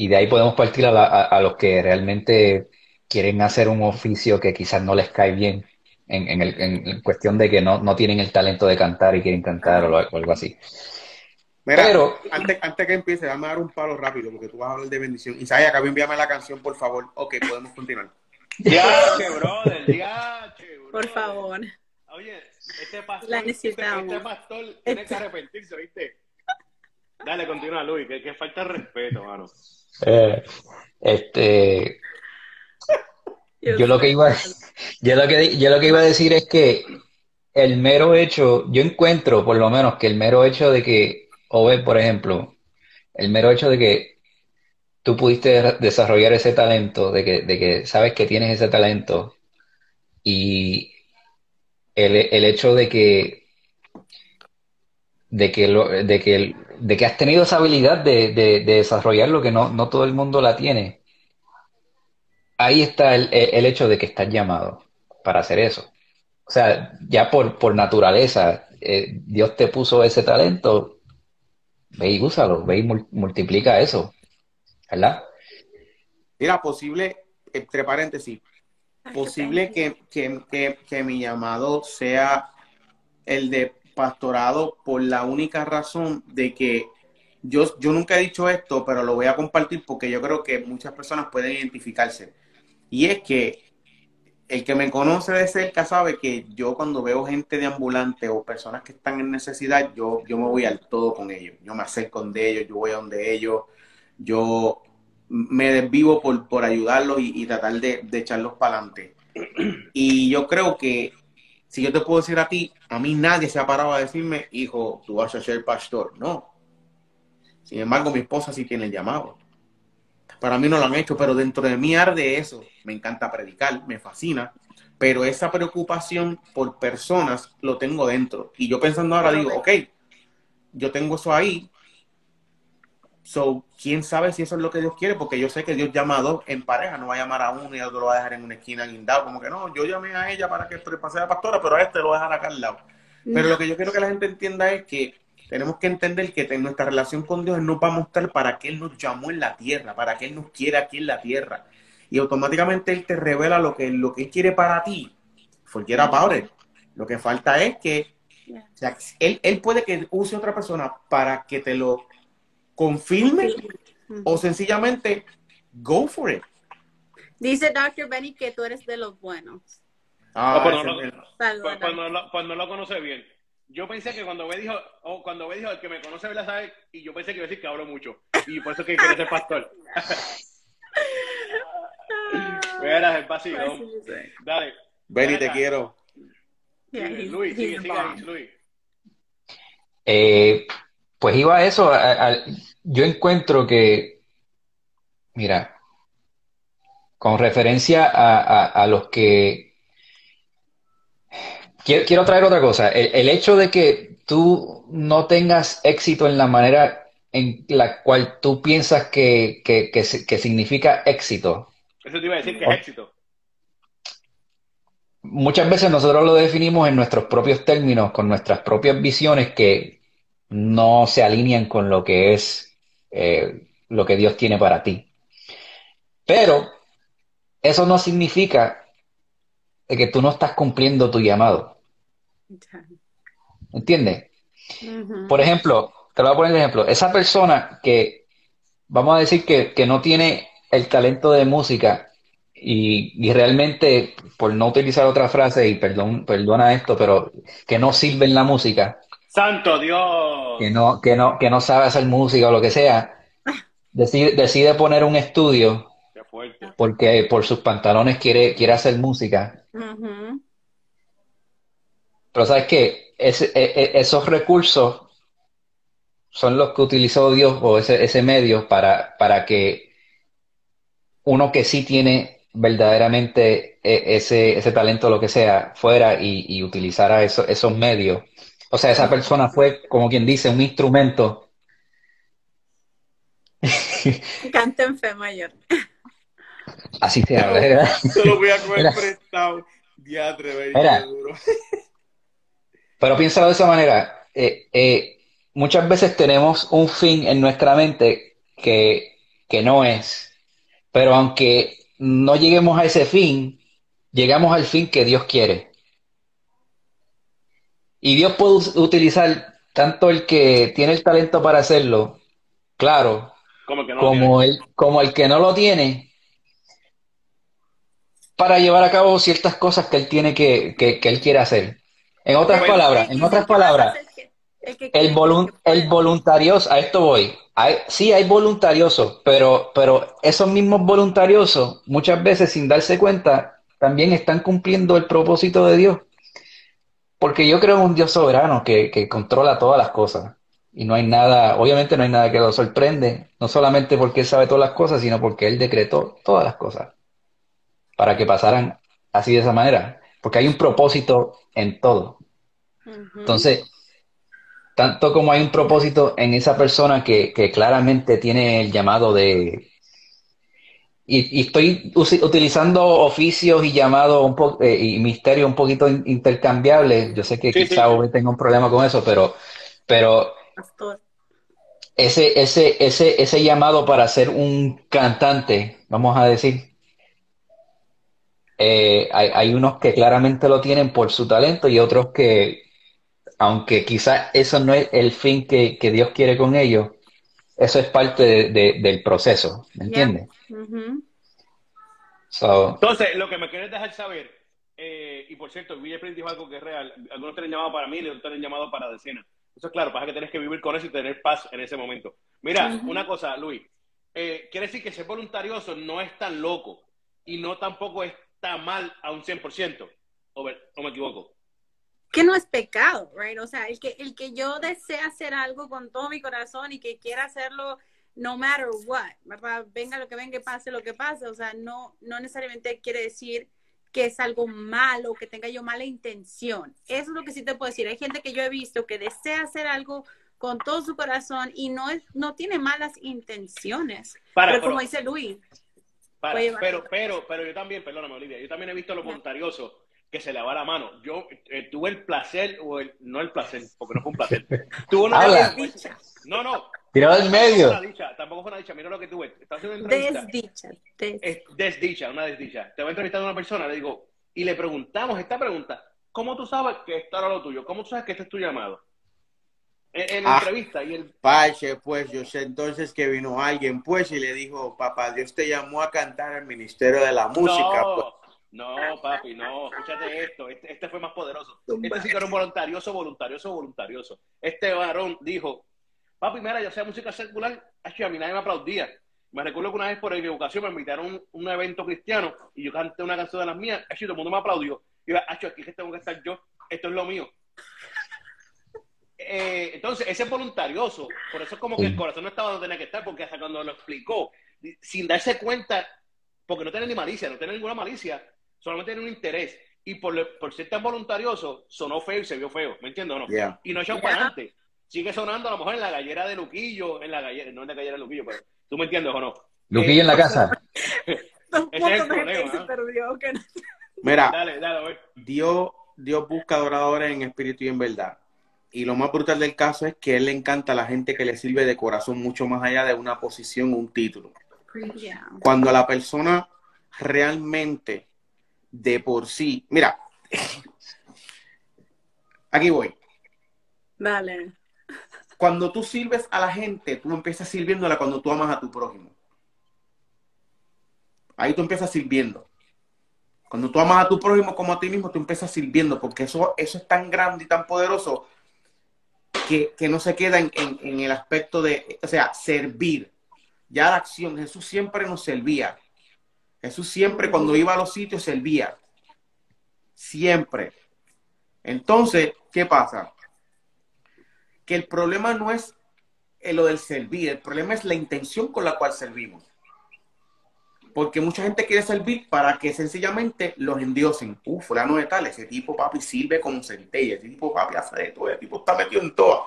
Y, de ahí podemos partir a, la- a- a los que realmente quieren hacer un oficio que quizás no les cae bien, en, en, el- en- cuestión de que no, no tienen el talento de cantar y quieren cantar o, lo- o algo así. Mira, Pero- antes, antes que empiece, dame a dar un palo rápido porque tú vas a hablar de bendición. Isaiah, acá envíame la canción, por favor. Ok, podemos continuar. Diache, brother, diache, brother. Por favor. Oye, este pastor, La este, este pastor tiene que arrepentirse, ¿viste? Dale, continúa, Luis, que, que falta de respeto, mano. Eh, este, yo lo que iba, yo lo que, yo lo que iba a decir es que el mero hecho, yo encuentro por lo menos que el mero hecho de que, Obed, por ejemplo, el mero hecho de que tú pudiste desarrollar ese talento, de que, de que sabes que tienes ese talento y el, el hecho de que de que, lo, de que, de que has tenido esa habilidad de, de, de desarrollar lo que no, no todo el mundo la tiene. Ahí está el, el hecho de que estás llamado para hacer eso. O sea, ya por, por naturaleza, eh, Dios te puso ese talento, ve y úsalo, ve y multiplica eso, ¿verdad? Mira, posible, entre paréntesis, posible que, que, que, que mi llamado sea el de pastorado por la única razón de que yo, yo nunca he dicho esto, pero lo voy a compartir porque yo creo que muchas personas pueden identificarse. Y es que el que me conoce de cerca sabe que yo cuando veo gente de ambulante o personas que están en necesidad, yo, yo me voy al todo con ellos. Yo me acerco de ellos, yo voy a donde ellos, yo me desvivo por, por ayudarlos y, tratar de echarlos para adelante. Y yo creo que si yo te puedo decir a ti, a mí nadie se ha parado a decirme, hijo, tú vas a ser pastor. No. Sin embargo, mi esposa sí tiene el llamado. Para mí no lo han hecho, pero dentro de mí arde eso. Me encanta predicar, me fascina, pero esa preocupación por personas lo tengo dentro. Y yo pensando ahora digo, ok, yo tengo eso ahí, So, quién sabe si eso es lo que Dios quiere, porque yo sé que Dios llama a dos en pareja, no va a llamar a uno y a otro lo va a dejar en una esquina guindado, como que no, yo llamé a ella para que pase la pastora, pero a este lo voy a dejar acá al lado. Pero lo que yo quiero que la gente entienda es que tenemos que entender que nuestra relación con Dios nos va a mostrar para qué Él nos llamó en la tierra, para qué Él nos quiere aquí en la tierra. Y automáticamente Él te revela lo que, lo que Él quiere para ti. Forget about it. Lo que falta es que o sea, él, él puede que use otra persona para que te lo confirme o sencillamente go for it. Dice Dr. Benny que tú eres de los buenos. Ah, pues, no, pues, pues, lo, pues, no, lo, conoce bien. Yo pensé que cuando me dijo, o cuando me dijo el que me conoce la sabe, y yo pensé que iba a decir que hablo mucho. Y por eso que quiere ser pastor. Verás el pasillo. Dale. Benny, te quiero. Luis, sigue, sigue, Luis. Eh, pues iba a eso, yo encuentro que, mira, con referencia a, los que... Quiero, traer otra cosa. El, hecho de que tú no tengas éxito en la manera en la cual tú piensas que, que, significa éxito. Eso te iba a decir que es éxito. Muchas veces nosotros lo definimos en nuestros propios términos, con nuestras propias visiones que no se alinean con lo que es eh, lo que Dios tiene para ti. Pero eso no significa que tú no estás cumpliendo tu llamado. ¿Entiendes? Por ejemplo, te lo voy a poner de ejemplo, esa persona que, vamos a decir que, no tiene el talento de música y, y, realmente, por no utilizar otra frase, y perdón, perdona esto, pero que no sirve en la música, Santo Dios. Que no, que no, que no sabe hacer música o lo que sea, decide, decide poner un estudio porque por sus pantalones quiere, quiere hacer música. Pero sabes que e, e, esos recursos son los que utilizó Dios o ese, ese medio para, para que uno que sí tiene verdaderamente e, ese, ese talento, lo que sea, fuera y, y utilizara esos medios o sea, esa persona fue, como quien dice, un instrumento. Canta en fe mayor. Así se habla, ¿verdad? Se lo voy a coger prestado. Diatre, duro. Pero piénsalo de esa manera. Eh, eh, muchas veces tenemos un fin en nuestra mente que, que no es. Pero aunque no lleguemos a ese fin, llegamos al fin que Dios quiere. Y Dios puede utilizar tanto el que tiene el talento para hacerlo, claro, como, el, como el que no lo tiene, para llevar a cabo ciertas cosas que él tiene que, que, él quiere hacer. En otras palabras, en otras palabras, el, el voluntarioso, a esto voy. Hay, sí, hay voluntariosos, pero, pero esos mismos voluntariosos, muchas veces sin darse cuenta, también están cumpliendo el propósito de Dios. Porque yo creo en un Dios soberano que, controla todas las cosas. Y no hay nada, obviamente no hay nada que lo sorprende, no solamente porque él sabe todas las cosas, sino porque él decretó todas las cosas para que pasaran así de esa manera, porque hay un propósito en todo. Entonces, tanto como hay un propósito en esa persona que, claramente tiene el llamado de... Y, estoy utilizando oficios y llamados un poco eh, y misterios un poquito intercambiables. Yo sé que quizá tenga un problema con eso, pero, pero ese, ese, ese, ese llamado para ser un cantante, vamos a decir, eh, hay, hay, unos que claramente lo tienen por su talento y otros que, aunque quizás eso no es el fin que, Dios quiere con ellos, eso es parte del proceso, ¿me entiendes? Entonces, lo que me quieres dejar saber, eh, y por cierto, Will dijo algo que es real, algunos tienen llamado para mí y otros tienen llamado para decenas. Eso es claro, pasa que tienes que vivir con eso y tener paz en ese momento. Mira, una cosa, Luis, eh, quiere decir que ser voluntarioso no es tan loco y no tampoco está mal a un 100%, o, o me equivoco que no es pecado, right? O sea, el que, el que yo desee hacer algo con todo mi corazón y que quiera hacerlo no matter what, ¿verdad? Venga lo que venga pase lo que pase, o sea, no, no necesariamente quiere decir que es algo malo, que tenga yo mala intención. Eso es lo que sí te puedo decir. Hay gente que yo he visto que desea hacer algo con todo su corazón y no es, no tiene malas intenciones. pero, como dice Luis. pero, pero, pero yo también, perdóname, Olivia, yo también he visto lo voluntarioso que se le va la mano. Yo eh, tuve el placer, o el, no el placer, porque no fue un placer. tuve una desdicha. No, no. Tirado en medio. tampoco fue una dicha, mira lo que tuve. desdicha. desdicha, una desdicha. Te voy a entrevistar a una persona, le digo, y le preguntamos esta pregunta, ¿cómo tú sabes que esto era lo tuyo? ¿Cómo tú sabes que este es tu llamado? En, la ah, entrevista. Y el... Pache, pues yo sé entonces que vino alguien, pues, y le dijo, papá, Dios te llamó a cantar el ministerio de la música. No. Pues. No, papi, no, escúchate esto, este, este, fue más poderoso. Este sí que era un voluntarioso, voluntarioso, voluntarioso. Este varón dijo, papi, mira, yo hacía música secular, a mí nadie me aplaudía. Me recuerdo que una vez por equivocación me invitaron a un, evento cristiano y yo canté una canción de las mías, y todo el mundo me aplaudió. Y yo, aquí es que tengo que estar yo, esto es lo mío. Eh, entonces, ese es voluntarioso, por eso es como que el corazón no estaba donde tenía que estar, porque hasta cuando lo explicó, sin darse cuenta, porque no tiene ni malicia, no tiene ninguna malicia, solamente tiene un interés. Y por, por ser tan voluntarioso, sonó feo y se vio feo, ¿me entiendes o no? Y no echó para adelante. Sigue sonando a lo mejor en la gallera de Luquillo, en la gallera, no en la gallera de Luquillo, pero tú me entiendes o no. Luquillo en la casa. Ese es el problema. Mira, Dios, Dios busca adoradores en espíritu y en verdad. Y lo más brutal del caso es que él le encanta a la gente que le sirve de corazón mucho más allá de una posición o un título. Cuando la persona realmente de por sí. Mira, aquí voy. Dale. Cuando tú sirves a la gente, tú empiezas sirviéndola cuando tú amas a tu prójimo. Ahí tú empiezas sirviendo. Cuando tú amas a tu prójimo como a ti mismo, tú empiezas sirviendo, porque eso, eso es tan grande y tan poderoso que, no se queda en, en el aspecto de, o sea, servir. Ya la acción, Jesús siempre nos servía. Jesús siempre cuando iba a los sitios servía. Siempre. Entonces, ¿qué pasa? Que el problema no es lo del servir, el problema es la intención con la cual servimos. Porque mucha gente quiere servir para que sencillamente los endiosen. Uf, fulano de tal, ese tipo papi sirve como centella, ese tipo papi hace de todo, ese tipo está metido en todo.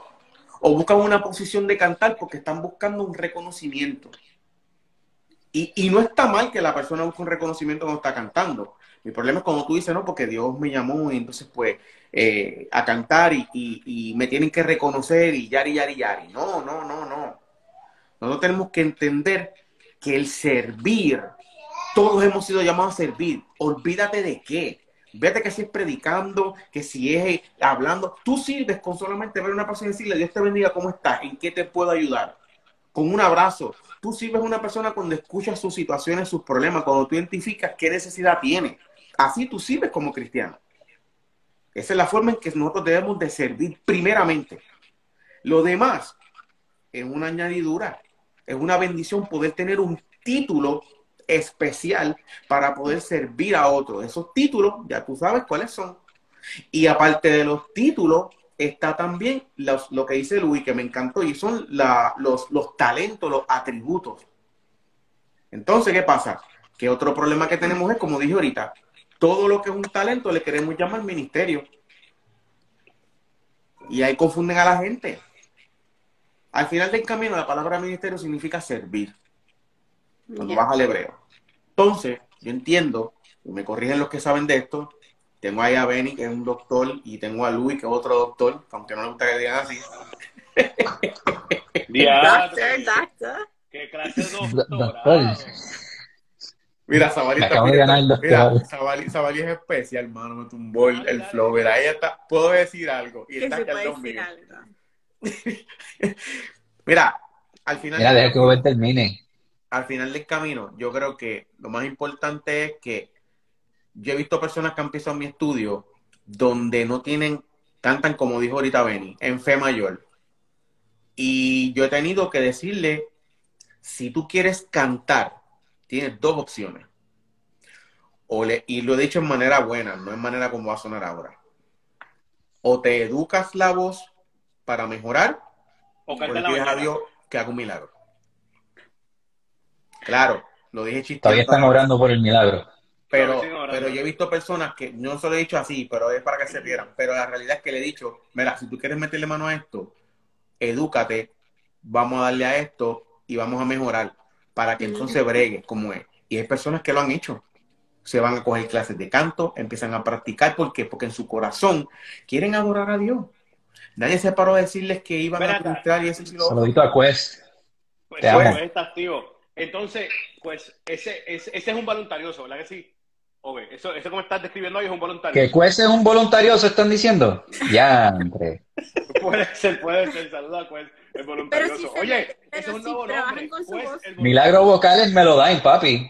O buscan una posición de cantar porque están buscando un reconocimiento. Y, no está mal que la persona busque un reconocimiento cuando está cantando. Mi problema es cuando tú dices, no, porque Dios me llamó y entonces pues eh, a cantar y, me tienen que reconocer y yari, yari, yari. No, no, no, no. Nosotros tenemos que entender que el servir, todos hemos sido llamados a servir. Olvídate de qué. Vete que si es predicando, que si es hablando. Tú sirves con solamente ver a una persona y decirle, Dios te bendiga, ¿cómo estás? ¿En qué te puedo ayudar? Con un abrazo, Tú sirves a una persona cuando escuchas sus situaciones, sus problemas, cuando tú identificas qué necesidad tiene. Así tú sirves como cristiano. Esa es la forma en que nosotros debemos de servir primeramente. Lo demás es una añadidura, es una bendición poder tener un título especial para poder servir a otros. Esos títulos, ya tú sabes cuáles son. Y aparte de los títulos, está también los- lo que dice Luis, que me encantó, y son la- los, los talentos, los atributos. Entonces, ¿qué pasa? Que otro problema que tenemos es, como dije ahorita, todo lo que es un talento le queremos llamar ministerio. Y ahí confunden a la gente. Al final del camino, la palabra ministerio significa servir, cuando vas al hebreo. Entonces, yo entiendo, y me corrigen los que saben de esto, tengo ahí a Benny, que es un doctor, y tengo a Luis, que es otro doctor, aunque no le gusta que digan así. Doctor, doctor. ¿Qué clase de Doctor. doctorado? Mira, Sabali está acabo de mira, ganar el Mira, doctorado. Sabali, Sabali es especial, hermano. Me tumbó el, el dale. flow. Mira, ella está. Puedo decir algo. Y Que está decir algo. Mira, al final, Mira, deja que Joven termine. al final del camino, yo creo que lo más importante es que yo he visto personas que han empezado mi estudio donde no tienen, cantan como dijo ahorita Benny, en fe mayor. Y yo he tenido que decirle, si tú quieres cantar, tienes dos opciones. O le, y lo he dicho en manera buena, no en manera como va a sonar ahora. O te educas la voz para mejorar, O o le pides a. Dios que haga un milagro. Claro, lo dije chistoso. Todavía están orando por el milagro. Pero, pero yo he visto personas que no se lo he dicho así, pero es para que se vieran. Pero la realidad es que le he dicho, mira, si tú quieres meterle mano a esto, edúcate, vamos a darle a esto y vamos a mejorar para que entonces bregue como es. Y hay personas que lo han hecho. Se van a coger clases de canto, empiezan a practicar. ¿Por qué? Porque en su corazón quieren adorar a Dios. Nadie se paró a decirles que iban a frustrar y eso. Saludito a Quest. Pues, Te amo. pues, está activo. Entonces, pues, ese, ese, ese es un voluntarioso, ¿verdad que sí? Eso, eso como estás describiendo hoy es un voluntario. ¿Que Quest es un voluntarioso, están diciendo? Ya, hombre. Puede ser, puede ser. Saluda a Quest, el voluntarioso. Pero si se Oye, ese es un si nuevo trabajan nombre. con su Quest, voz. el voluntario- Milagros vocales me lo dan, papi.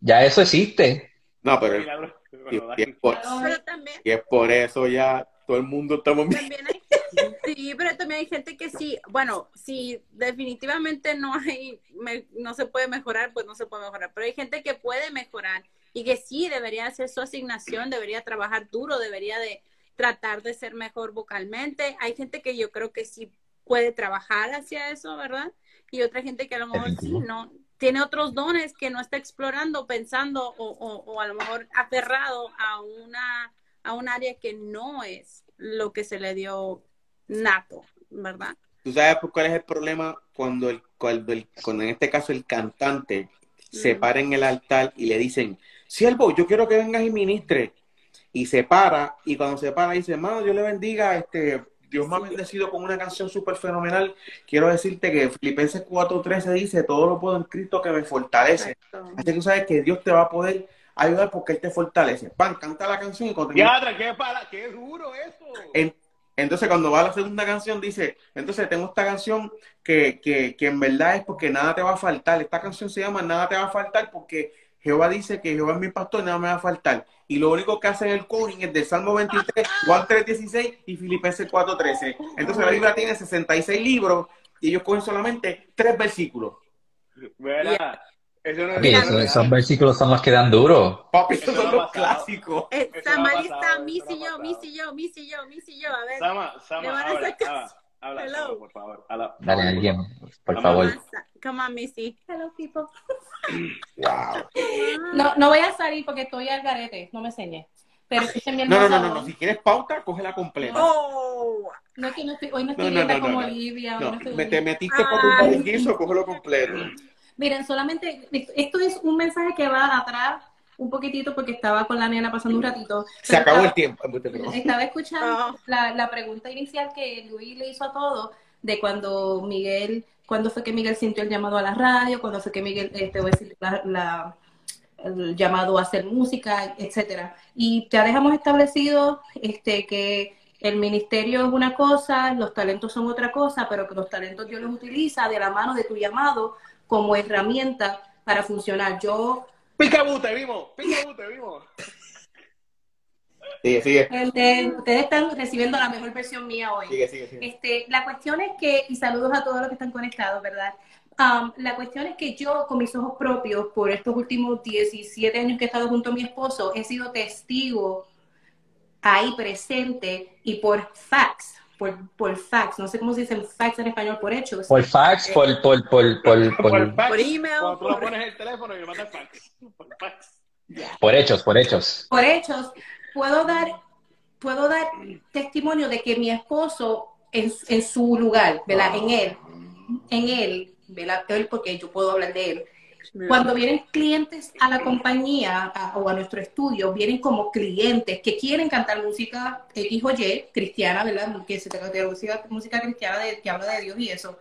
Ya eso existe. No, pero Milagro- y, es por, Pero también, y es por eso ya todo el mundo estamos también hay, sí, pero también hay gente que sí, bueno, si definitivamente no hay, me- no se puede mejorar, pues no se puede mejorar, pero hay gente que puede mejorar y que sí debería hacer su asignación, debería trabajar duro, debería de tratar de ser mejor vocalmente. Hay gente que yo creo que sí puede trabajar hacia eso, ¿verdad? Y otra gente que a lo mejor sí, no, tiene otros dones que no está explorando, pensando o, o, o a lo mejor aferrado a una a un área que no es lo que se le dio nato, ¿verdad? ¿Tú sabes por cuál es el problema cuando, el, cuando, el- cuando en este caso el cantante se para en el altar y le dicen, siervo, yo quiero que vengas y ministre? Y se para, y cuando se para dice, hermano, Dios le bendiga, este, Dios me ha bendecido con una canción súper fenomenal. Quiero decirte que Filipenses 4.13 dice, todo lo puedo en Cristo que me fortalece. Exacto. Así que tú sabes que Dios te va a poder ayudar porque Él te fortalece. Pan, canta la canción y termina- Diadre, qué, para, qué duro eso. en- entonces, cuando va a la segunda canción, dice, entonces tengo esta canción que, que, que en verdad es porque nada te va a faltar. Esta canción se llama Nada te va a faltar porque Jehová dice que Jehová es mi pastor y nada me va a faltar. Y lo único que hace el coding es del Salmo 23, Juan 3.16 y Filipenses 4.13. Entonces la Biblia tiene 66 libros y ellos cogen solamente tres versículos. Mira, eso no es Mira, esos, esos versículos son los que dan duro. Papi, Eso esos no son ha los clásicos. Eh, Eso no Samari está, eso no ha yo, y yo, Miss y yo, Miss y yo, a ver. Sama, Le Sama, van a habla, Hello. Sama, por favor. Habla, Dale, habla, alguien, por Vamos. favor. Come on, Come on, Missy. Hello, people. Wow. No, no voy a salir porque estoy al garete, no me enseñes. Pero escuchen mi No, no, no, no, no. Si quieres pauta, cógela completa. Oh, No es que no estoy, hoy no estoy No, no, linda no, no, como no. Olivia. No, no estoy me, te metiste por un guiso, cógelo completo. Miren, solamente, esto es un mensaje que va atrás un poquitito porque estaba con la nena pasando un ratito. Se acabó estaba- el tiempo. Estaba escuchando Ah. la, la pregunta inicial que Luis le hizo a todos de cuando Miguel, cuándo fue que Miguel sintió el llamado a la radio, cuándo fue que Miguel, este, voy a decir, la, la- el llamado a hacer música, etcétera. Y ya dejamos establecido este, que el ministerio es una cosa, los talentos son otra cosa, pero que los talentos Dios los utiliza de la mano de tu llamado como herramienta para funcionar. Yo Picabute, vimos, picabute, vimos. Sigue, sigue. Este, ustedes están recibiendo la mejor versión mía hoy. Sigue, sigue, sigue. Este, la cuestión es que, y saludos a todos los que están conectados, ¿verdad? Um, la cuestión es que yo, con mis ojos propios, por estos últimos 17 años que he estado junto a mi esposo, he sido testigo ahí presente y por fax, por, por fax, no sé cómo se dice fax en español, por hechos. Por fax, por, por, por, por, por, fax. Por email, Cuando tú lo por- pones el teléfono y me mandas fax. Por fax. por hechos, por hechos. por hechos, puedo dar, puedo dar testimonio de que mi esposo en, en su lugar, ¿verdad? En él, en él, ¿verdad? Él, porque yo puedo hablar de él. Cuando vienen clientes a la compañía a- o a nuestro estudio, vienen como clientes que quieren cantar música X o Y, cristiana, ¿verdad? Que se música, música cristiana de- que habla de Dios y eso.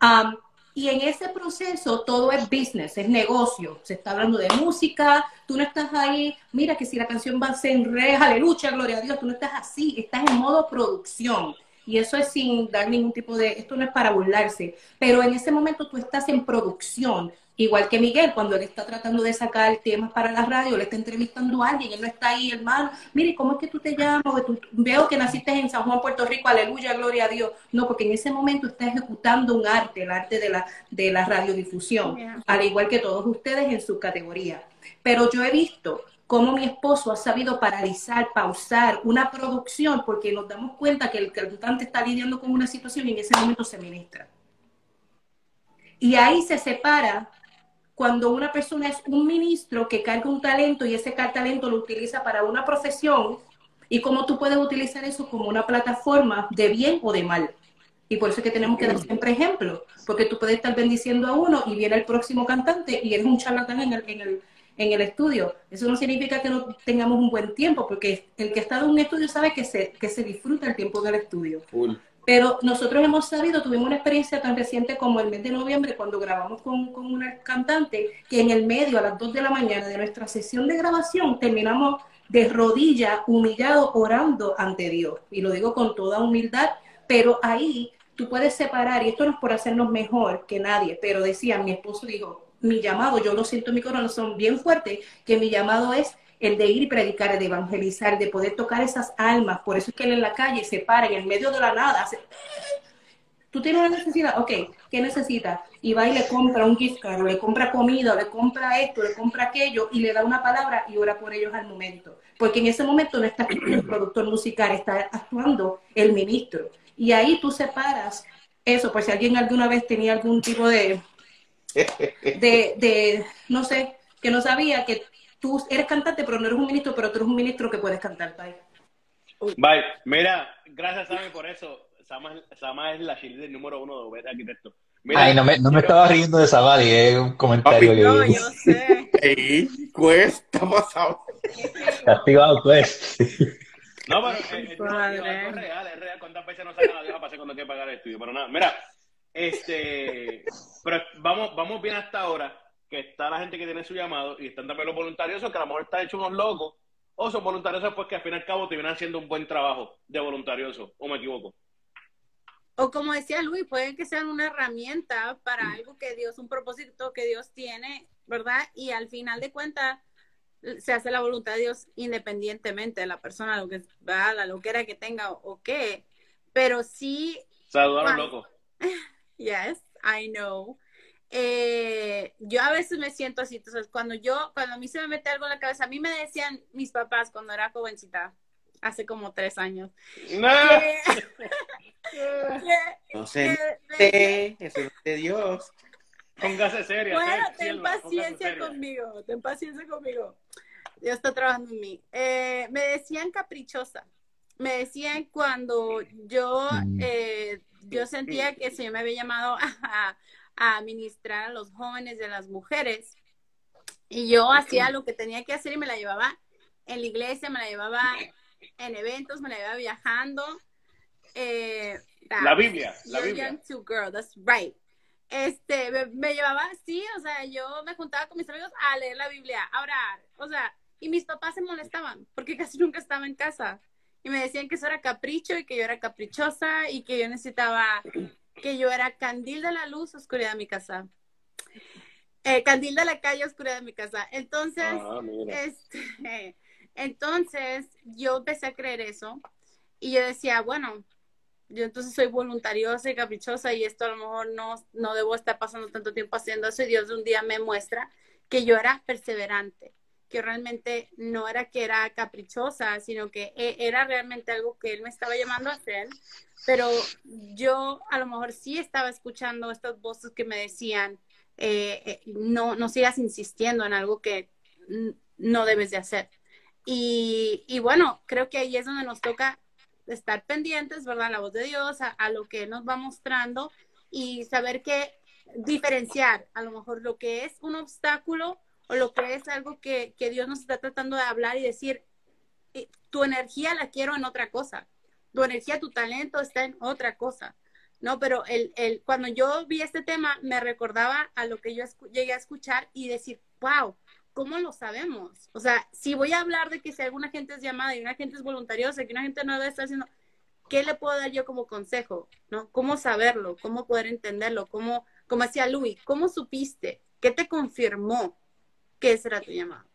Am, y en ese proceso todo es business, es negocio. Se está hablando de música, tú no estás ahí, mira que si la canción va a ser en re, aleluya, gloria a Dios, tú no estás así, estás en modo producción. Y eso es sin dar ningún tipo de, esto no es para burlarse, pero en ese momento tú estás en producción. Igual que Miguel, cuando él está tratando de sacar temas para la radio, le está entrevistando a alguien, él no está ahí, hermano, mire, ¿cómo es que tú te llamas? Tú- veo que naciste en San Juan, Puerto Rico, aleluya, gloria a Dios. No, porque en ese momento está ejecutando un arte, el arte de la, de la radiodifusión, Yeah. al igual que todos ustedes en su categoría. Pero yo he visto cómo mi esposo ha sabido paralizar, pausar una producción, porque nos damos cuenta que el cantante está lidiando con una situación y en ese momento se ministra. Y ahí se separa cuando una persona es un ministro que carga un talento y ese talento lo utiliza para una profesión y cómo tú puedes utilizar eso como una plataforma de bien o de mal. Y por eso es que tenemos que dar siempre ejemplos, porque tú puedes estar bendiciendo a uno y viene el próximo cantante y eres un charlatán en el, en el, en el estudio. Eso no significa que no tengamos un buen tiempo, porque el que está en un estudio sabe que se, que se disfruta el tiempo del estudio. Full. Pero nosotros hemos sabido, tuvimos una experiencia tan reciente como el mes de noviembre, cuando grabamos con, con una cantante, que en el medio, a las 2 de la mañana de nuestra sesión de grabación, terminamos de rodilla, humillado, orando ante Dios. Y lo digo con toda humildad, pero ahí tú puedes separar, y esto no es por hacernos mejor que nadie, pero decía, mi esposo dijo, mi llamado, yo lo siento en mi corazón bien fuerte, que mi llamado es el de ir y predicar, el de evangelizar, de poder tocar esas almas. Por eso es que él en la calle se para en el medio de la nada. hace, Tú tienes una necesidad, ok, ¿qué necesita? Y va y le compra un gift card, o le compra comida, o le compra esto, le compra aquello, y le da una palabra y ora por ellos al momento. Porque en ese momento no está el productor musical, está actuando el ministro. Y ahí tú separas eso, por si alguien alguna vez tenía algún tipo de, de, de, no sé, que no sabía que tú eres cantante, pero no eres un ministro, pero tú eres un ministro que puedes cantar. Bye. Bye. Mira, gracias, Sammy, por eso. Sama, Sama es la cheerleader número uno de Obed Arquitecto. Mira, Ay, no me, no me estaba riendo de Samadi, es un comentario Papi, No, que yo sé. Ey, cuesta pasado. castigado pues. No, pero es, es, Padre. es real, es real. ¿Cuántas veces nos sacan la vieja para hacer cuando que pagar el estudio? Pero nada, mira, este, pero vamos, vamos bien hasta ahora, que está la gente que tiene su llamado y están también los voluntarios, que a lo mejor están hechos unos locos, o son voluntarios pues que al fin y al cabo te vienen haciendo un buen trabajo de voluntarioso, o me equivoco. O como decía Luis, pueden que sean una herramienta para algo que Dios, un propósito que Dios tiene, ¿verdad? Y al final de cuentas se hace la voluntad de Dios independientemente de la persona, lo que ¿verdad? la loquera que tenga o, o qué. Pero sí, Saludaron Wow. yes, I know. Eh, yo a veces me siento así, entonces cuando yo, cuando a mí se me mete algo en la cabeza, a mí me decían mis papás cuando era jovencita, hace como tres años, No. que, que- No sé, que- eso es de Dios. Póngase seria. Bueno, ten paciencia conmigo, ten paciencia conmigo. Dios está trabajando en mí. Eh, me decían caprichosa. Me decían cuando yo, Mm. eh, yo sentía que el Señor me había llamado a, a ministrar a los jóvenes y a las mujeres. Y yo hacía lo que tenía que hacer y me la llevaba en la iglesia, me la llevaba en eventos, me la llevaba viajando. Eh, La Biblia, la Biblia. young too, girl, that's right. Este, me, me llevaba así, o sea, yo me juntaba con mis amigos a leer la Biblia, a orar, o sea, y mis papás se molestaban porque casi nunca estaba en casa. Y me decían que eso era capricho y que yo era caprichosa y que yo necesitaba, que yo era candil de la luz, oscuridad de mi casa. Eh, candil de la calle, oscuridad de mi casa. Entonces, Ah, este, entonces yo empecé a creer eso y yo decía, bueno, yo entonces soy voluntariosa y caprichosa y esto a lo mejor no, no debo estar pasando tanto tiempo haciendo eso y Dios un día me muestra que yo era perseverante, que realmente no era que era caprichosa, sino que e, era realmente algo que él me estaba llamando a hacer, pero yo a lo mejor sí estaba escuchando estas voces que me decían, eh, eh, no, no sigas insistiendo en algo que no debes de hacer. Y, y, bueno, creo que ahí es donde nos toca estar pendientes, ¿verdad? La voz de Dios, a, a lo que nos va mostrando y saber que diferenciar a lo mejor lo que es un obstáculo o lo que es algo que, que Dios nos está tratando de hablar y decir, eh, tu energía la quiero en otra cosa, tu energía, tu talento está en otra cosa. No, pero el, el, cuando yo vi este tema me recordaba a lo que yo llegué a escuchar y decir, wow, ¿cómo lo sabemos? O sea, si voy a hablar de que si alguna gente es llamada y una gente es voluntariosa, que una gente no debe estar haciendo, ¿qué le puedo dar yo como consejo? ¿No? ¿Cómo saberlo? ¿Cómo poder entenderlo? ¿Cómo, como decía Luis, cómo supiste? ¿Qué te confirmó que ese era tu llamado?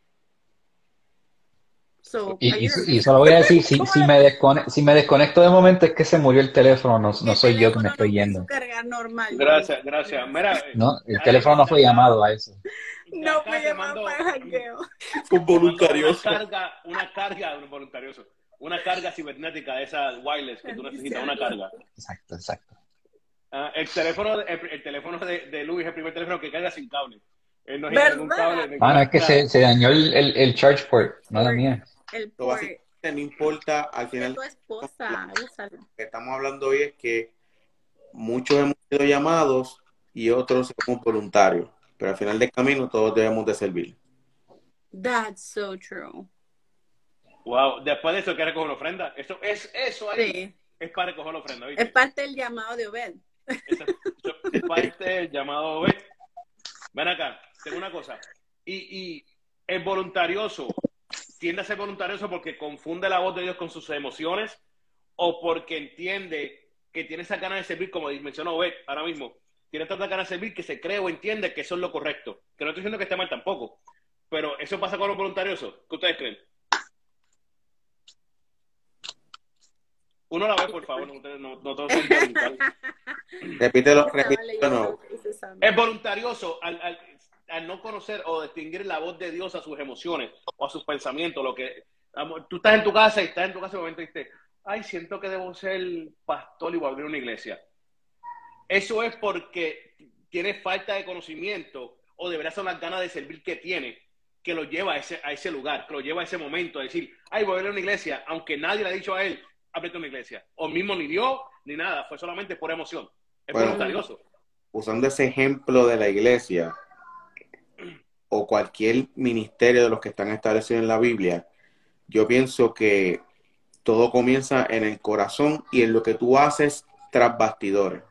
y, y, solo voy a decir, si, si, me si me desconecto de momento es que se murió el teléfono, no, no soy yo que me estoy yendo. Gracias, gracias. Mira, no, el teléfono no fue llamado a eso. No fue llamado para hackeo. Un voluntarioso. Una carga, una carga, un voluntarioso. Una carga cibernética de esas wireless que tú necesitas, una carga. Exacto, exacto. Uh, el teléfono, el, el teléfono de, de Luis es el primer teléfono que carga sin cable. Él no cable. Ah, no, es que se, se dañó el, el, el charge port, no la mía. El no importa, al final. Tu esposa, lo que estamos hablando hoy es que muchos hemos sido llamados y otros somos voluntarios, pero al final del camino todos debemos de servir. That's so true. Wow, después de eso que recoger la ofrenda, eso es eso ahí es para recoger la ofrenda. Es parte del llamado de Obed. Es, parte del llamado de Obed. Ven acá, tengo una cosa. Y, y el voluntarioso, tiende a ser voluntarioso porque confunde la voz de Dios con sus emociones o porque entiende que tiene esa ganas de servir, como mencionó Obed ahora mismo, tiene tanta ganas de servir que se cree o entiende que eso es lo correcto. Que no estoy diciendo que esté mal tampoco, pero eso pasa con los voluntariosos. ¿Qué ustedes creen? Uno la ve, por favor, no, no, no todos son Repítelo, repítelo. Es voluntarioso al, al, al no conocer o distinguir la voz de Dios a sus emociones o a sus pensamientos, lo que tú estás en tu casa y estás en tu casa y momento dices, ay, siento que debo ser pastor y voy a abrir una iglesia. Eso es porque tiene falta de conocimiento o deberá ser las ganas de servir que tiene que lo lleva a ese, a ese lugar, que lo lleva a ese momento, a decir, ay, voy a abrir una iglesia, aunque nadie le ha dicho a él, ábrete una iglesia. O mismo ni Dios, ni nada, fue solamente por emoción. Es voluntarioso. Usando ese ejemplo de la iglesia, o cualquier ministerio de los que están establecidos en la Biblia, yo pienso que todo comienza en el corazón y en lo que tú haces tras bastidores.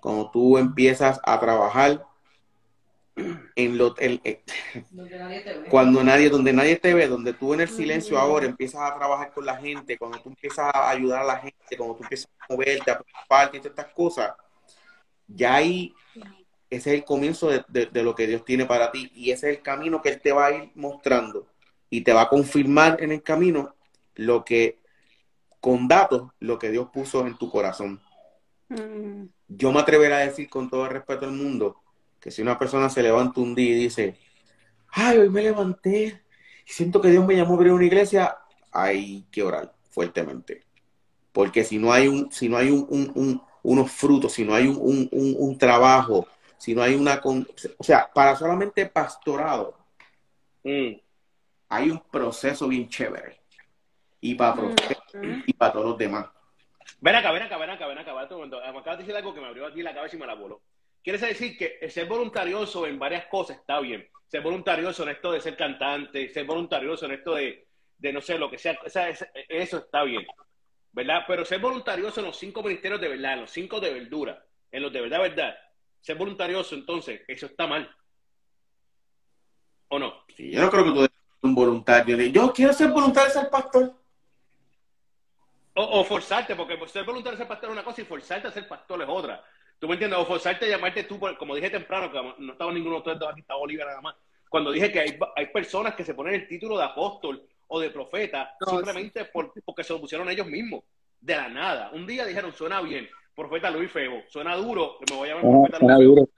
Cuando tú empiezas a trabajar en lo cuando nadie donde nadie te ve donde tú en el silencio ahora empiezas a trabajar con la gente cuando tú empiezas a ayudar a la gente cuando tú empiezas a moverte a preocuparte y todas estas cosas ya ahí ese es el comienzo de, lo que Dios tiene para ti y ese es el camino que Él te va a ir mostrando y te va a confirmar en el camino lo que, con datos, lo que Dios puso en tu corazón. Mm. Yo me atreveré a decir con todo el respeto al mundo que si una persona se levanta un día y dice, ay, hoy me levanté y siento que Dios me llamó a abrir una iglesia, hay que orar fuertemente. Porque si no hay un, si no hay un, unos frutos, si no hay un, trabajo, si no hay una... o sea, para solamente pastorado mm. hay un proceso bien chévere. Y para, mm. y para todos los demás. Ven acá, ven acá, ven acá, ven acá. Me acabas de decir algo que me abrió aquí la cabeza y me la voló. Quiere decir que ser voluntarioso en varias cosas está bien. Ser voluntarioso en esto de ser cantante, ser voluntarioso en esto de, de no sé, lo que sea, eso está bien. ¿Verdad? Pero ser voluntarioso en los cinco ministerios de verdad, en los cinco de verdura, en los de verdad, verdad, ser voluntarioso, entonces, eso está mal. ¿O no? Sí, yo no creo que tú seas un voluntario. yo quiero ser voluntario ser pastor. O, forzarte, porque ser voluntario ser pastor es una cosa y forzarte a ser pastor es otra. ¿Tú me entiendes? O forzarte a llamarte tú, como dije temprano, que no estaba ninguno de ustedes dos aquí, estaba Olivia nada más. Cuando dije que hay, hay personas que se ponen el título de apóstol o de profeta simplemente porque se lo pusieron ellos mismos, de la nada. Un día dijeron, suena bien, profeta Luis Febo. Suena duro, me voy a llamar profeta Luis Febo.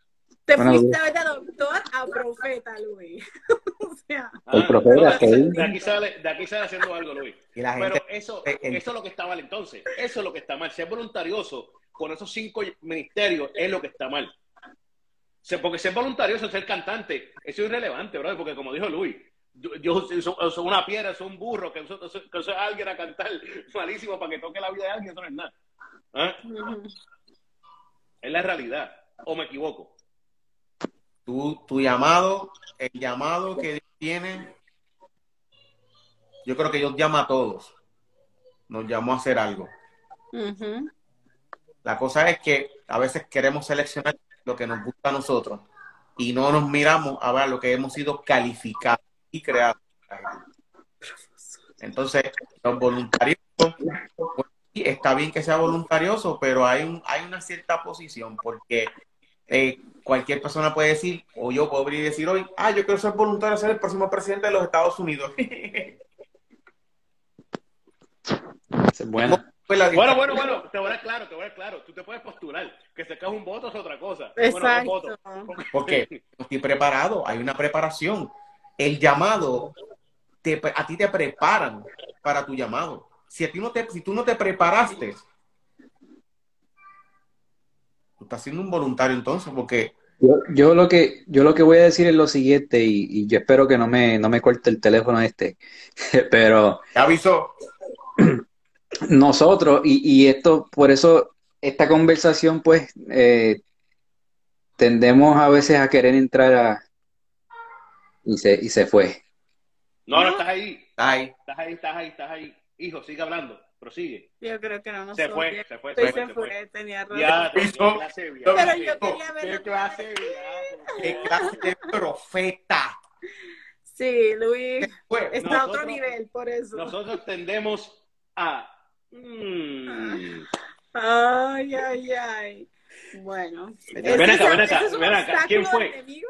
Te fuiste de doctor a profeta, Luis. o sea, El Ah, profeta, no, de, aquí, ¿qué? de aquí sale, de aquí sale haciendo algo, Luis. Y la Pero eso, eh, eh, eso es lo que está mal entonces. Eso es lo que está mal. Ser voluntarioso con esos cinco ministerios es lo que está mal. Porque ser voluntarioso, ser cantante, eso es irrelevante, brother, porque como dijo Luis, yo, yo soy, soy una piedra, soy un burro, que uso, que uso a alguien a cantar malísimo para que toque la vida de alguien, eso no es nada. Ujú. Es la realidad. ¿O me equivoco? tu, tu llamado, el llamado que Dios tiene, yo creo que Dios llama a todos. Nos llamó a hacer algo. La cosa es que a veces queremos seleccionar lo que nos gusta a nosotros y no nos miramos a ver lo que hemos sido calificados y creados. Entonces, los voluntarios, pues, está bien que sea voluntarioso, pero hay, un, hay una cierta posición porque eh, cualquier persona puede decir, o yo puedo venir y decir hoy, ah, yo quiero ser voluntario, ser el próximo presidente de los Estados Unidos. Bueno, la Bueno, bueno, bueno, te voy a dar claro, te voy a dar claro. Tú te puedes postular. Que se cae un voto es otra cosa. Bueno, Exacto. votos. Porque no estoy preparado, hay una preparación. El llamado, te- a ti te preparan para tu llamado. Si, a ti no te, si tú no te preparaste, tú estás siendo un voluntario entonces, porque yo, yo lo que yo lo que voy a decir es lo siguiente y, y yo espero que no me no me corte el teléfono este, pero ya avisó. nosotros y, y esto por eso esta conversación pues eh, tendemos a veces a querer entrar a y se y se fue. No, no, estás ahí. Ay, Estás ahí, estás ahí, estás ahí. Hijo, sigue hablando. Prosigue. Yo creo que no nos Se fue, se fue, se fue, se fue. tenía razón. Ya, qué Hizo- clase de viaje. Pero yo quería ver Qué la clase de viaje. qué clase de profeta. Sí, Luis está a otro nivel, por eso. Nosotros tendemos a. mm, Ay, ay, ay. Bueno. Ven ¿ese acá, ven acá, ven acá. ¿Quién fue? enemigo?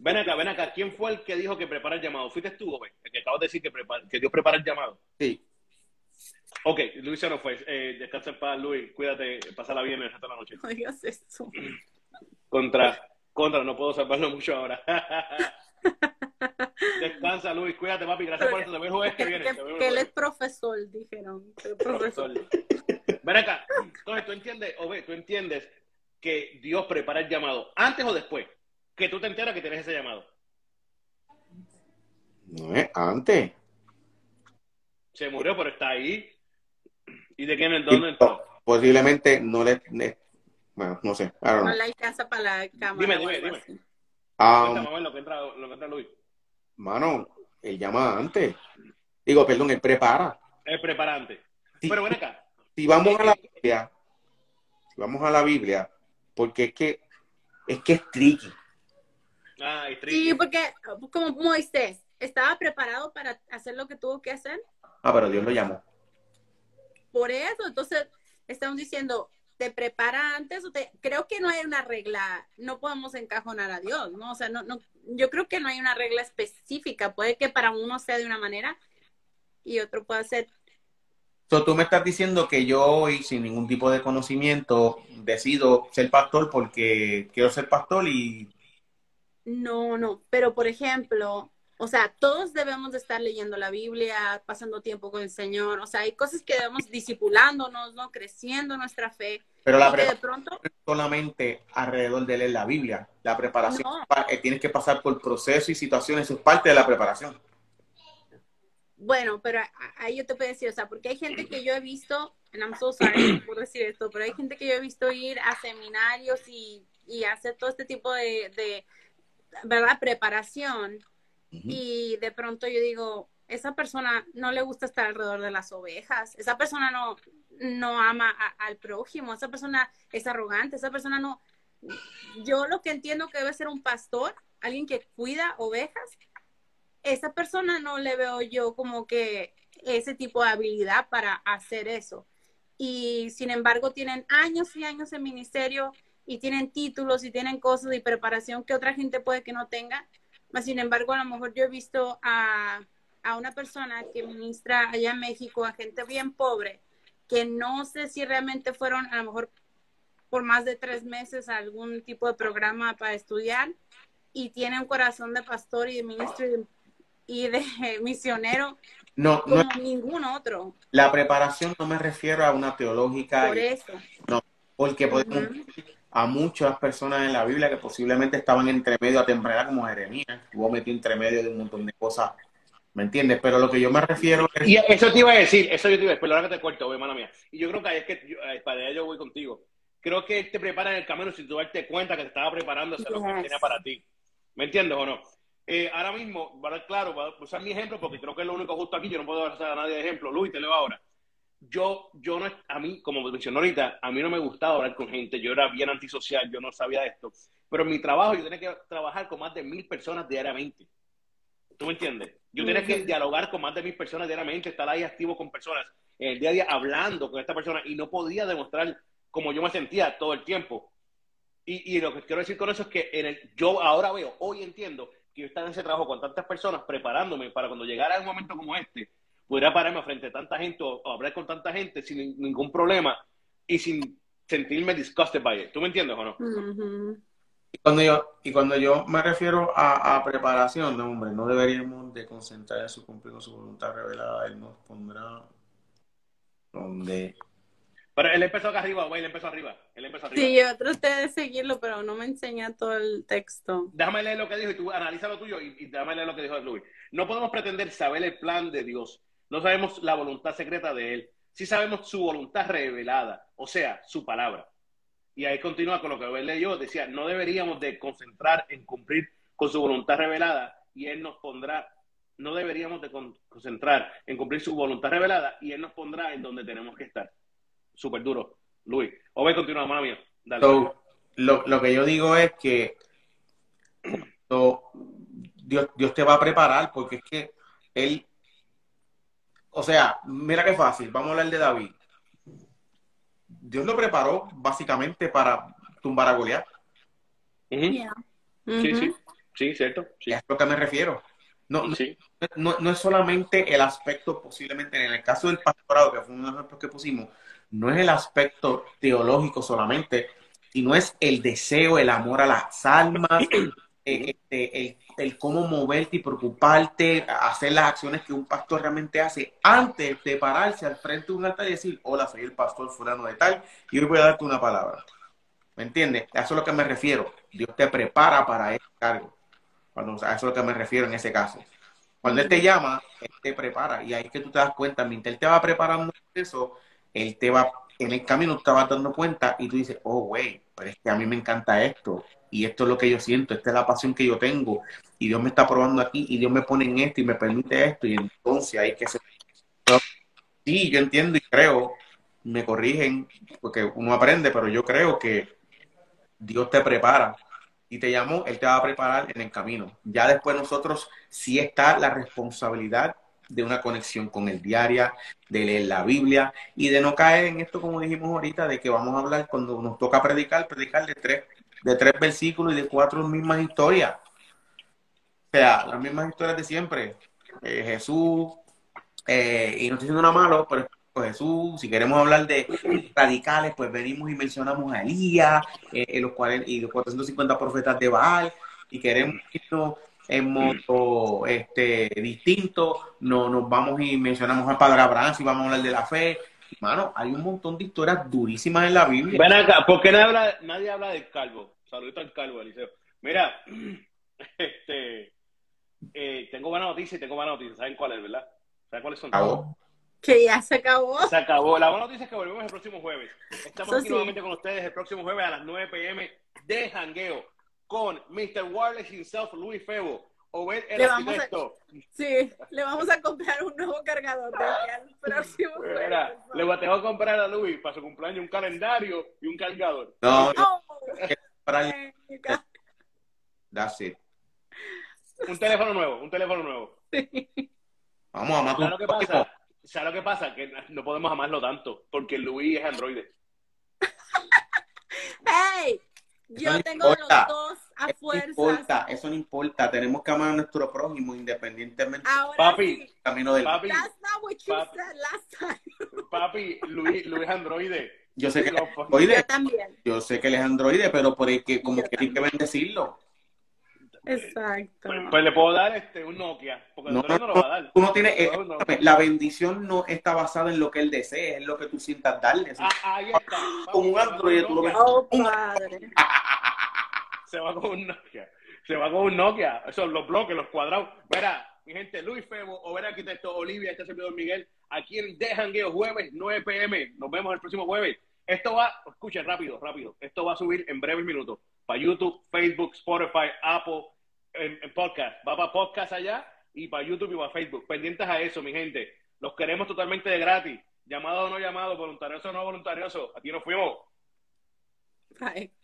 ven acá, ven acá. ¿Quién fue el que dijo que prepara el llamado? ¿Fuiste tú, güey? El que acabas de decir que, prepara- que Dios prepara el llamado. Sí. Ok, Luis se nos fue. Eh, descansa en paz, Luis. Cuídate, pásala bien el resto de la noche. No digas eso. Contra, contra, no puedo salvarlo mucho ahora. Descansa, Luis. Cuídate, papi. Gracias por eso. Te veo el jueves que Que, viene. que- él es profesor, dijeron. Profesor. Ven acá. Entonces, tú entiendes, Ove, tú entiendes que Dios prepara el llamado antes o después que tú te enteras que tienes ese llamado. No es antes. Se murió, pero está ahí. ¿Y de quién en dónde entró? Posiblemente no le, le- bueno, no sé. I don't know. No le alcanza para la cámara. Dime, dime, dime. Ah, ver lo que entra, lo que entra Luis. mano, él llama antes. Digo, perdón, él prepara. El preparante. Sí. Pero ven acá. Si vamos a la Biblia, si vamos a la Biblia, porque es que es que es tricky. Ah, y tricky. Sí, porque como Moisés estaba preparado para hacer lo que tuvo que hacer. Ah, pero Dios lo llamó. Por eso, entonces, estamos diciendo, te prepara antes o te... Creo que no hay una regla, no podemos encajonar a Dios, ¿no? O sea, no, no, yo creo que no hay una regla específica. Puede que para uno sea de una manera y otro pueda ser... So, tú me estás diciendo que yo hoy, sin ningún tipo de conocimiento, decido ser pastor porque quiero ser pastor y No, no, pero por ejemplo, o sea, todos debemos de estar leyendo la Biblia, pasando tiempo con el Señor, o sea, hay cosas que debemos discipulándonos, ¿no? Creciendo nuestra fe. pero la que de preparación pronto, solamente alrededor de leer la Biblia. La preparación, No. tienes que pasar por procesos y situaciones, eso es parte de la preparación. bueno, pero ahí yo te puedo decir, o sea, porque hay gente que yo he visto, and I'm so sorry por decir esto, pero hay gente que yo he visto ir a seminarios y, y hacer todo este tipo de, de, ¿verdad? Preparación. Y de pronto yo digo, esa persona no le gusta estar alrededor de las ovejas, esa persona no, no ama al prójimo, esa persona es arrogante, esa persona no... Yo lo que entiendo que debe ser un pastor, alguien que cuida ovejas, esa persona no le veo yo como que ese tipo de habilidad para hacer eso. Y sin embargo tienen años y años en ministerio y tienen títulos y tienen cosas y preparación que otra gente puede que no tenga. Mas, sin embargo, a lo mejor yo he visto a, a una persona que ministra allá en México a gente bien pobre, que no sé si realmente fueron a lo mejor por más de tres meses a algún tipo de programa para estudiar y tiene un corazón de pastor y de ministro y de misionero No, como no, ningún otro. la preparación no me refiero a una teológica, Por eso. porque podemos Ujú. A muchas personas en la Biblia que posiblemente estaban entre medio a temprana como Jeremías, estuvo metido entre medio de un montón de cosas, ¿me entiendes? Pero lo que yo me refiero es... Y eso te iba a decir, eso yo te iba a decir, perdona que te corto, hermana mía. Y yo creo que ahí es que, yo- eh, para allá yo voy contigo. Creo que él te prepara en el camino sin tú darte cuenta que te estaba preparando hacia lo que Yes. tenía para ti. ¿Me entiendes o no? Eh, ahora mismo, para claro, voy a usar mi ejemplo porque creo que es lo único justo aquí. Yo no puedo usar a nadie de ejemplo. Luis, te leo ahora. Yo, yo no, a mí, como mencionó ahorita, a mí no me gustaba hablar con gente. Yo era bien antisocial, yo no sabía esto. Pero en mi trabajo yo tenía que trabajar con más de mil personas diariamente. ¿Tú me entiendes? Yo tenía que dialogar con más de mil personas diariamente, estar ahí activo con personas en el día a día hablando con esta persona y no podía demostrar cómo yo me sentía todo el tiempo. Y, y lo que quiero decir con eso es que en el, yo ahora veo, hoy entiendo que yo estaba en ese trabajo con tantas personas preparándome para cuando llegara un momento como este, pudiera pararme frente a tanta gente o, o hablar con tanta gente sin ni- ningún problema y sin sentirme disgusted by it. ¿Tú me entiendes o no? Ujú. Y cuando yo, y cuando yo me refiero a, a preparación, no, hombre, no deberíamos de concentrar en su cumplir con su voluntad revelada, Él nos pondrá donde... Pero él empezó acá arriba, güey, él empezó arriba. Él empezó arriba. Sí, yo traté de seguirlo, pero no me enseña todo el texto. Déjame leer lo que dijo y tú analiza lo tuyo y, y déjame leer lo que dijo Luis. No podemos pretender saber el plan de Dios. No sabemos la voluntad secreta de Él. Sí sabemos su voluntad revelada, o sea, su palabra. Y ahí continúa con lo que él leyó. Decía, no deberíamos de concentrar en cumplir con su voluntad revelada y Él nos pondrá, no deberíamos de con- concentrar en cumplir su voluntad revelada y Él nos pondrá en donde tenemos que estar. Súper duro, Luis. O ve, continúa, mía. Dale. So, lo, lo que yo digo es que Dios, Dios te va a preparar porque es que Él, o sea, mira qué fácil, vamos a hablar de David. Dios lo preparó básicamente para tumbar a Goliat. Yeah. Sí, sí. Sí, cierto. Sí, Es a lo que me refiero. No, no, sí. no, no es solamente el aspecto, posiblemente en el caso del pastorado, que fue uno de los ejemplos que pusimos, no es el aspecto teológico solamente, sino es el deseo, el amor a las almas, eh, este, el, el cómo moverte y preocuparte, hacer las acciones que un pastor realmente hace antes de pararse al frente de un altar y decir, hola, soy el pastor fulano de tal, y hoy voy a darte una palabra. ¿Me entiendes? A eso es a lo que me refiero. Dios te prepara para ese cargo. Cuando, a eso es lo que me refiero en ese caso. Cuando Él te llama, Él te prepara. Y ahí es que tú te das cuenta, mientras Él te va preparando eso, Él te va, en el camino te vas dando cuenta y tú dices, oh, güey, pero es que a mí me encanta esto. Y esto es lo que yo siento, esta es la pasión que yo tengo. Y Dios me está probando aquí y Dios me pone en esto y me permite esto. Y entonces hay que ser... Sí, yo entiendo y creo, me corrigen, porque uno aprende, pero yo creo que Dios te prepara y te llamó, Él te va a preparar en el camino. Ya después nosotros sí está la responsabilidad de una conexión con el diaria, de leer la Biblia y de no caer en esto, como dijimos ahorita, de que vamos a hablar cuando nos toca predicar, predicar de tres, de tres versículos y de cuatro mismas historias. O sea, las mismas historias de siempre. Eh, Jesús, eh, y no estoy diciendo nada malo, pero pues Jesús, si queremos hablar de radicales, pues venimos y mencionamos a Elías, eh, los 40 y los 450 profetas de Baal, y queremos irnos en modo este, distinto, no, nos vamos y mencionamos al Padre Abraham, si vamos a hablar de la fe. Hermano, hay un montón de historias durísimas en la Biblia. Ven acá, ¿por qué nadie habla, nadie habla del calvo? Saludito al calvo, Eliseo. Mira, este, eh, tengo buena noticia y tengo buena noticia. ¿Saben cuál es, verdad? ¿Saben cuáles son? Acabó. Que ya se acabó. Se acabó. La buena noticia es que volvemos el próximo jueves. Estamos Eso aquí sí. nuevamente con ustedes el próximo jueves a las 9 pm de jangueo con Mr. Wireless himself, Luis Febo. O ver el Le vamos a-. Sí, le vamos a comprar un nuevo cargador de aquí al próximo Mira, le voy a tener que comprar a Luis para su cumpleaños un calendario y un cargador. No, no, para venga. That's it. Un teléfono nuevo, un teléfono nuevo. Vamos a matar ¿Sabes lo que pasa? ¿Sabes lo que pasa? Que no podemos amarlo tanto, porque Luis es androide. ¡Hey! Yo No tengo importa. los dos a Eso no importa, eso no importa. Tenemos que amar a nuestro prójimo independientemente Ahora Papi, sí. camino del Papi, That's not what you Papi. said last time. papi, Luis, Luis es androide. Yo sé que Lo- es androide, Yo también. yo sé que él es androide, pero por el que como Yo que hay que bendecirlo. Exacto. Pues, pues le puedo dar este, un Nokia, porque No, Android no lo va a dar. Tú no tienes, eh, No, no. la bendición no está basada en lo que él desee, es lo que tú sientas darle. Ah, ahí está. Con un Android tú lo ves. Oh, padre. Se va con un Nokia. Se va con un Nokia. Esos los bloques, los cuadrados. Verá, mi gente, Luis Febo, o ver arquitecto Olivia, este servidor Miguel, aquí en De Jangueo, jueves 9 pm. Nos vemos el próximo jueves. Esto va, escuchen rápido, rápido. Esto va a subir en breves minutos para YouTube, Facebook, Spotify, Apple, en podcast. Va para podcast allá y para YouTube y para Facebook. Pendientes a eso, mi gente. Los queremos totalmente de gratis. Llamado o no llamado, voluntarioso o no voluntarioso. Aquí nos fuimos. Bye.